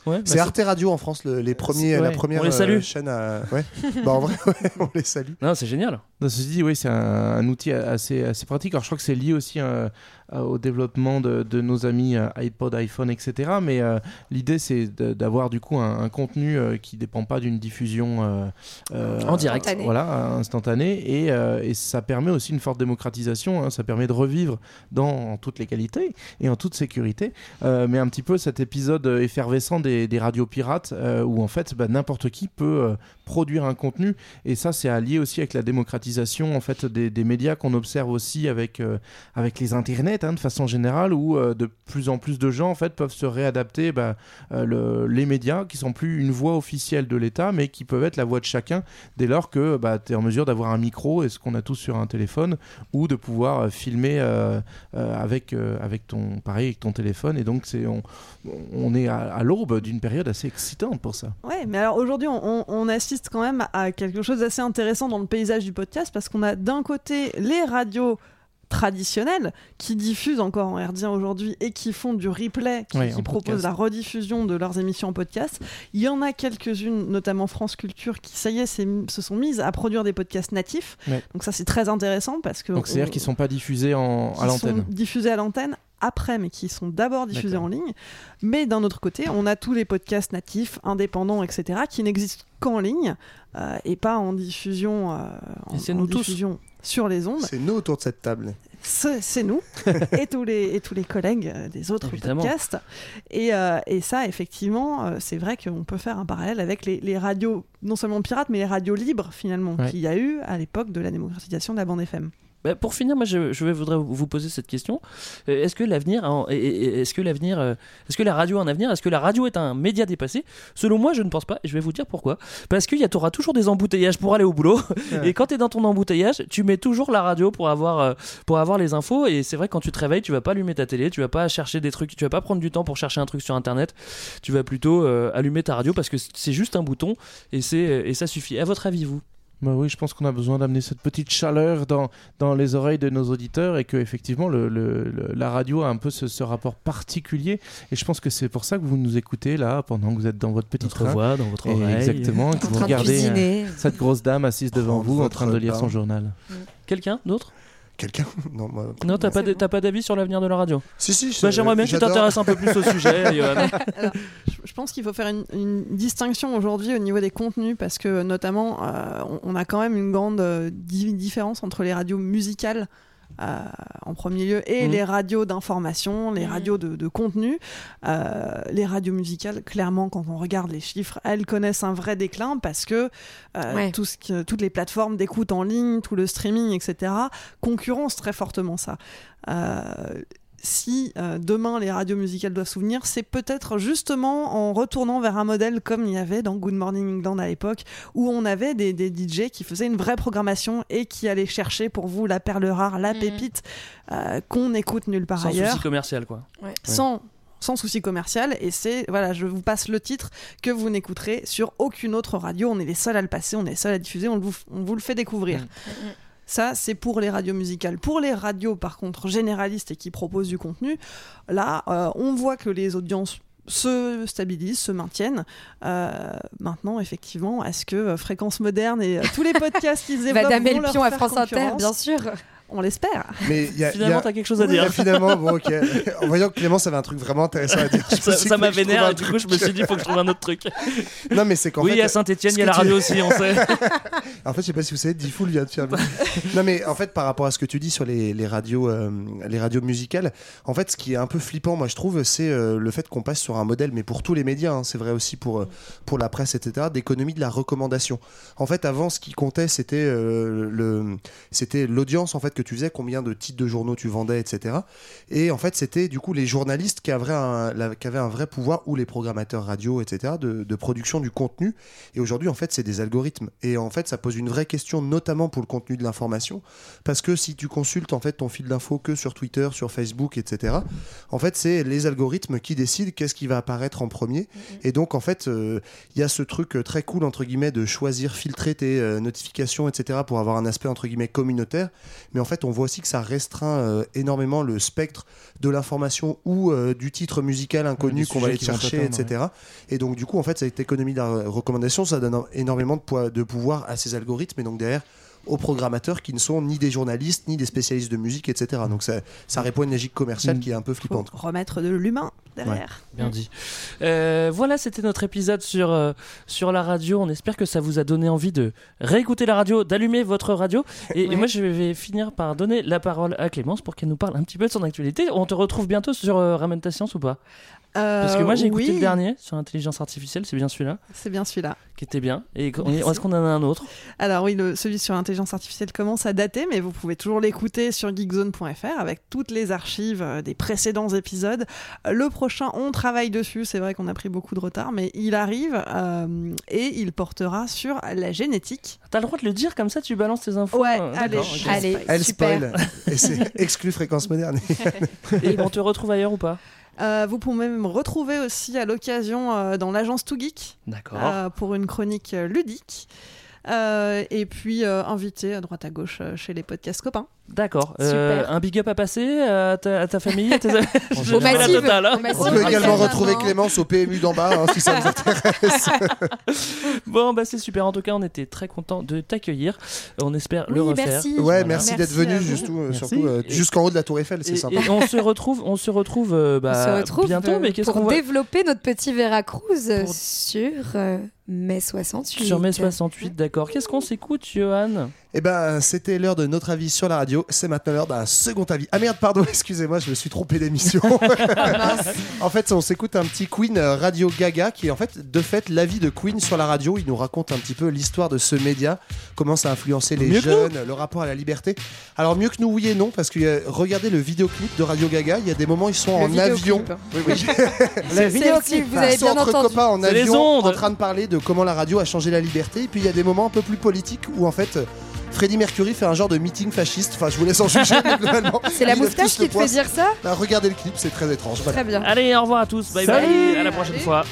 Ouais, C'est bah, Arte Radio en France, le- les premiers, Ouais, la première on les euh, salue. chaîne à. Ouais. [LAUGHS] bah, en vrai, [LAUGHS] ouais, on les salue. Non, c'est génial. Non, Ceci dit, oui, c'est un, un outil assez, assez pratique. Alors, je crois que c'est lié aussi euh, euh, au développement de, de nos amis euh, iPod, iPhone, etc. Mais euh, l'idée, c'est d'avoir du coup un, un contenu euh, qui dépend pas d'une diffusion euh, euh, En direct. Instantanée. Voilà, instantanée. Et, euh, et ça permet aussi une forte démocratisation. hein. Ça permet de revivre dans en toutes les qualités et en toute sécurité. Euh, mais un petit peu cet épisode euh, effervescent des, des radios pirates euh, où en fait bah, n'importe qui peut euh, produire un contenu. Et ça, c'est allié aussi avec la démocratisation en fait des, médias qu'on observe aussi avec, euh, avec les internets hein, de façon générale où euh, de plus en plus de gens en fait peuvent se réadapter bah, euh, le- les médias qui sont plus une voix officielle de l'État mais qui peuvent être la voix de chacun dès lors que bah, tu es en mesure d'avoir un micro et ce qu'on a tous sur un téléphone ou de pouvoir filmer avec, avec ton pareil avec ton téléphone et donc c'est on, on est à, l'aube d'une période assez excitante pour ça. Ouais, mais alors aujourd'hui, on assiste quand même à quelque chose d'assez intéressant dans le paysage du podcast parce qu'on a d'un côté les radios traditionnelles qui diffusent encore en herdien aujourd'hui et qui font du replay, qui, en proposent la rediffusion de leurs émissions en podcast. Il y en a quelques-unes, notamment France Culture, qui ça y est, se sont mises à produire des podcasts natifs. Ouais. Donc ça, c'est très intéressant parce que Donc c'est-à-dire qu'ils sont pas diffusés en, à l'antenne. diffusés à l'antenne après, mais qui sont d'abord diffusés en ligne. Mais d'un autre côté, on a tous les podcasts natifs, indépendants, etc., qui n'existent qu'en ligne euh, et pas en diffusion, euh, en, Et c'est en nous tous. diffusion sur les ondes. C'est nous autour de cette table. C'est nous [LAUGHS] et tous les et tous les collègues euh, des autres Évidemment. podcasts. Et, euh, et ça, effectivement, c'est vrai qu'on peut faire un parallèle avec les, les radios, non seulement pirates, mais les radios libres finalement Ouais. qu'il y a eu à l'époque de la démocratisation de la bande FM. Bah, pour finir, moi, je, voudrais vous poser cette question. Euh, Est-ce que l'avenir, est-ce que l'avenir, euh, est-ce que la radio a un avenir? Est-ce que la radio est un média dépassé? Selon moi, je ne pense pas. Et je vais vous dire pourquoi. Parce qu'il y a, t'auras toujours des embouteillages pour aller au boulot. Ouais. Et quand tu es dans ton embouteillage, tu mets toujours la radio pour avoir, euh, pour avoir les infos. Et c'est vrai, quand tu te réveilles, tu vas pas allumer ta télé, tu vas pas chercher des trucs, tu vas pas prendre du temps pour chercher un truc sur internet. Tu vas plutôt euh, allumer ta radio parce que c'est juste un bouton et, c'est, et ça suffit. À votre avis, vous? Bah oui, je pense qu'on a besoin d'amener cette petite chaleur dans, dans les oreilles de nos auditeurs et que effectivement le, le- le- la radio a un peu ce, ce rapport particulier. Et je pense que c'est pour ça que vous nous écoutez là pendant que vous êtes dans votre petite Notre voix, dans votre oreille. Exactement, En que vous train de regardez cuisiner. euh, cette grosse dame assise devant vous en train de lire son journal. Quelqu'un d'autre? Quelqu'un [LAUGHS] Non, moi. Non, t'as pas, t'as pas d'avis sur l'avenir de la radio Si, si. Bah, J'aimerais bien que tu t'intéresses un peu plus au sujet. [LAUGHS] Alors, je, je pense qu'il faut faire une, une distinction aujourd'hui au niveau des contenus parce que notamment euh, on, on a quand même une grande euh, di- différence entre les radios musicales euh, en premier lieu et Mhm. les radios d'information, les Mhm. radios de, de contenu. Euh, les radios musicales, clairement, quand on regarde les chiffres, elles connaissent un vrai déclin parce que euh, Ouais. tout ce que- toutes les plateformes d'écoute en ligne, tout le streaming, etc., concurrencent très fortement ça. Si euh, demain les radios musicales doivent souvenir, c'est peut-être justement en retournant vers un modèle comme il y avait dans Good Morning England à l'époque, où on avait des, des DJ qui faisaient une vraie programmation et qui allaient chercher pour vous la perle rare, la pépite euh, qu'on écoute nulle part Sans ailleurs. souci commercial, quoi. sans sans souci commercial et c'est voilà je vous passe le titre que vous n'écouterez sur aucune autre radio. On est les seuls à le passer on est les seuls à diffuser on vous, on vous le fait découvrir ça, c'est pour les radios musicales. Pour les radios, par contre, généralistes et qui proposent du contenu, là, euh, on voit que les audiences se stabilisent, se maintiennent. Euh, maintenant, effectivement, est-ce que euh, Fréquence Moderne et tous les podcasts qu'ils [LAUGHS] développent Madame vont leur Elpion à faire France Inter, bien sûr. On l'espère. Mais il y a- Finalement, il y a- t'as quelque chose à Oui, dire. Finalement, bon, ok. [LAUGHS] En voyant que Clémence avait un truc vraiment intéressant à dire. Ça, ça m'a vénère et du coup, je me suis dit, faut que je trouve un autre truc. Non, mais c'est qu'en Oui, fait. à Saint-Etienne, il y a la tu- radio aussi, on sait. [LAUGHS] en fait, je sais pas si vous savez, Diffoul vient de faire. [LAUGHS] non, mais en fait, par rapport à ce que tu dis sur les, les radios, euh, les radios musicales, en fait, ce qui est un peu flippant, moi, je trouve, c'est euh, le fait qu'on passe sur un modèle, mais pour tous les médias, hein, c'est vrai aussi pour, euh, pour la presse, etc., d'économie de la recommandation. En fait, avant, ce qui comptait, c'était euh, le, c'était l'audience, en fait, que tu faisais, combien de titres de journaux tu vendais, etc. Et en fait, c'était du coup les journalistes qui avaient un, la- qui avaient un vrai pouvoir, ou les programmateurs radio, etc., de, de production du contenu. Et aujourd'hui, en fait, c'est des algorithmes. Et en fait, ça pose une vraie question, notamment pour le contenu de l'information, parce que si tu consultes en fait ton fil d'info que sur Twitter, sur Facebook, etc., en fait, c'est les algorithmes qui décident qu'est-ce qui va apparaître en premier. Et donc, en fait, euh, il y a ce truc euh, très cool entre guillemets de choisir, filtrer tes euh, notifications, etc., pour avoir un aspect entre guillemets communautaire. Mais en fait, on voit aussi que ça restreint euh, énormément le spectre de l'information ou euh, du titre musical inconnu qu'on va aller chercher, etc. Et donc, du coup, en fait, cette économie de la recommandation, ça donne énormément de, poids- de pouvoir à ces algorithmes et donc derrière aux programmateurs qui ne sont ni des journalistes ni des spécialistes de musique, etc. Donc ça, ça répond à une logique commerciale qui est un peu flippante. Remettre de l'humain derrière. Bien dit. Euh, voilà, c'était notre épisode sur, euh, sur la radio. On espère que ça vous a donné envie de réécouter la radio, d'allumer votre radio. Et, moi, je vais finir par donner la parole à Clémence pour qu'elle nous parle un petit peu de son actualité. On te retrouve bientôt sur euh, Ramène ta science ou pas? Parce que moi, j'ai écouté oui. le dernier sur l'intelligence artificielle, c'est bien celui-là, C'est bien celui-là. qui était bien. Et est-ce qu'on en a un autre? Alors oui, le, celui sur l'intelligence artificielle commence à dater, mais vous pouvez toujours l'écouter sur geekzone.fr avec toutes les archives euh, des précédents épisodes. Euh, Le prochain, on travaille dessus, c'est vrai qu'on a pris beaucoup de retard, mais il arrive euh, et il portera sur la génétique. T'as le droit de le dire comme ça, tu balances tes infos Ouais, Euh, allez. Allez, Elle super. spoil et c'est exclu fréquence moderne. [LAUGHS] Et on te retrouve ailleurs ou pas? Euh, vous pouvez même me retrouver aussi à l'occasion euh, dans l'agence Too Geek euh, pour une chronique euh, ludique. Euh, et puis euh, invité à droite à gauche euh, chez les podcasts copains. D'accord. Euh, un big up à passer à ta, à ta famille, à tes amis. [LAUGHS] Je la totale, hein. au massif. On peut également retrouver Clémence au PMU d'en bas hein, si ça vous intéresse. [LAUGHS] Bon, bah c'est super. En tout cas, on était très content de t'accueillir. On espère le refaire. merci. Ouais, Voilà. merci, Merci d'être venu euh, surtout euh, Et- jusqu'en haut de la Tour Eiffel, c'est sympa. et on se retrouve, on se retrouve, euh, bah, On se retrouve bientôt. euh, mais qu'est-ce pour qu'on va développer notre petit Veracruz euh, Pour- sur euh, mai 68. sur mai 68 D'accord. Qu'est-ce qu'on s'écoute, Johan? Eh ben, c'était l'heure de notre avis sur la radio. C'est maintenant l'heure d'un second avis. Ah merde, pardon, [LAUGHS] excusez-moi, je me suis trompé d'émission. [LAUGHS] [LAUGHS] en fait, on s'écoute un petit Queen euh, Radio Gaga qui est en fait, de fait, l'avis de Queen sur la radio. Il nous raconte un petit peu l'histoire de ce média, comment ça a influencé les Mieux jeunes, le rapport à la liberté. Alors, mieux que nous, oui et non, parce que euh, regardez le vidéoclip de Radio Gaga. Il y a des moments, ils sont en avion. Oui, oui. Le vidéoclip, vous avez Ils sont bien entre entendu. copains en avion ondes. en train de parler de comment la radio a changé la liberté. Et puis il y a des moments un peu plus politiques où en fait. Freddie Mercury fait un genre de meeting fasciste. Enfin, je vous laisse en juger, mais [LAUGHS] globalement. C'est la moustache qui te fait dire ça Bah, regardez le clip, c'est très étrange. Voilà. Très bien. Allez, au revoir à tous. Bye Salut. bye. À la prochaine fois.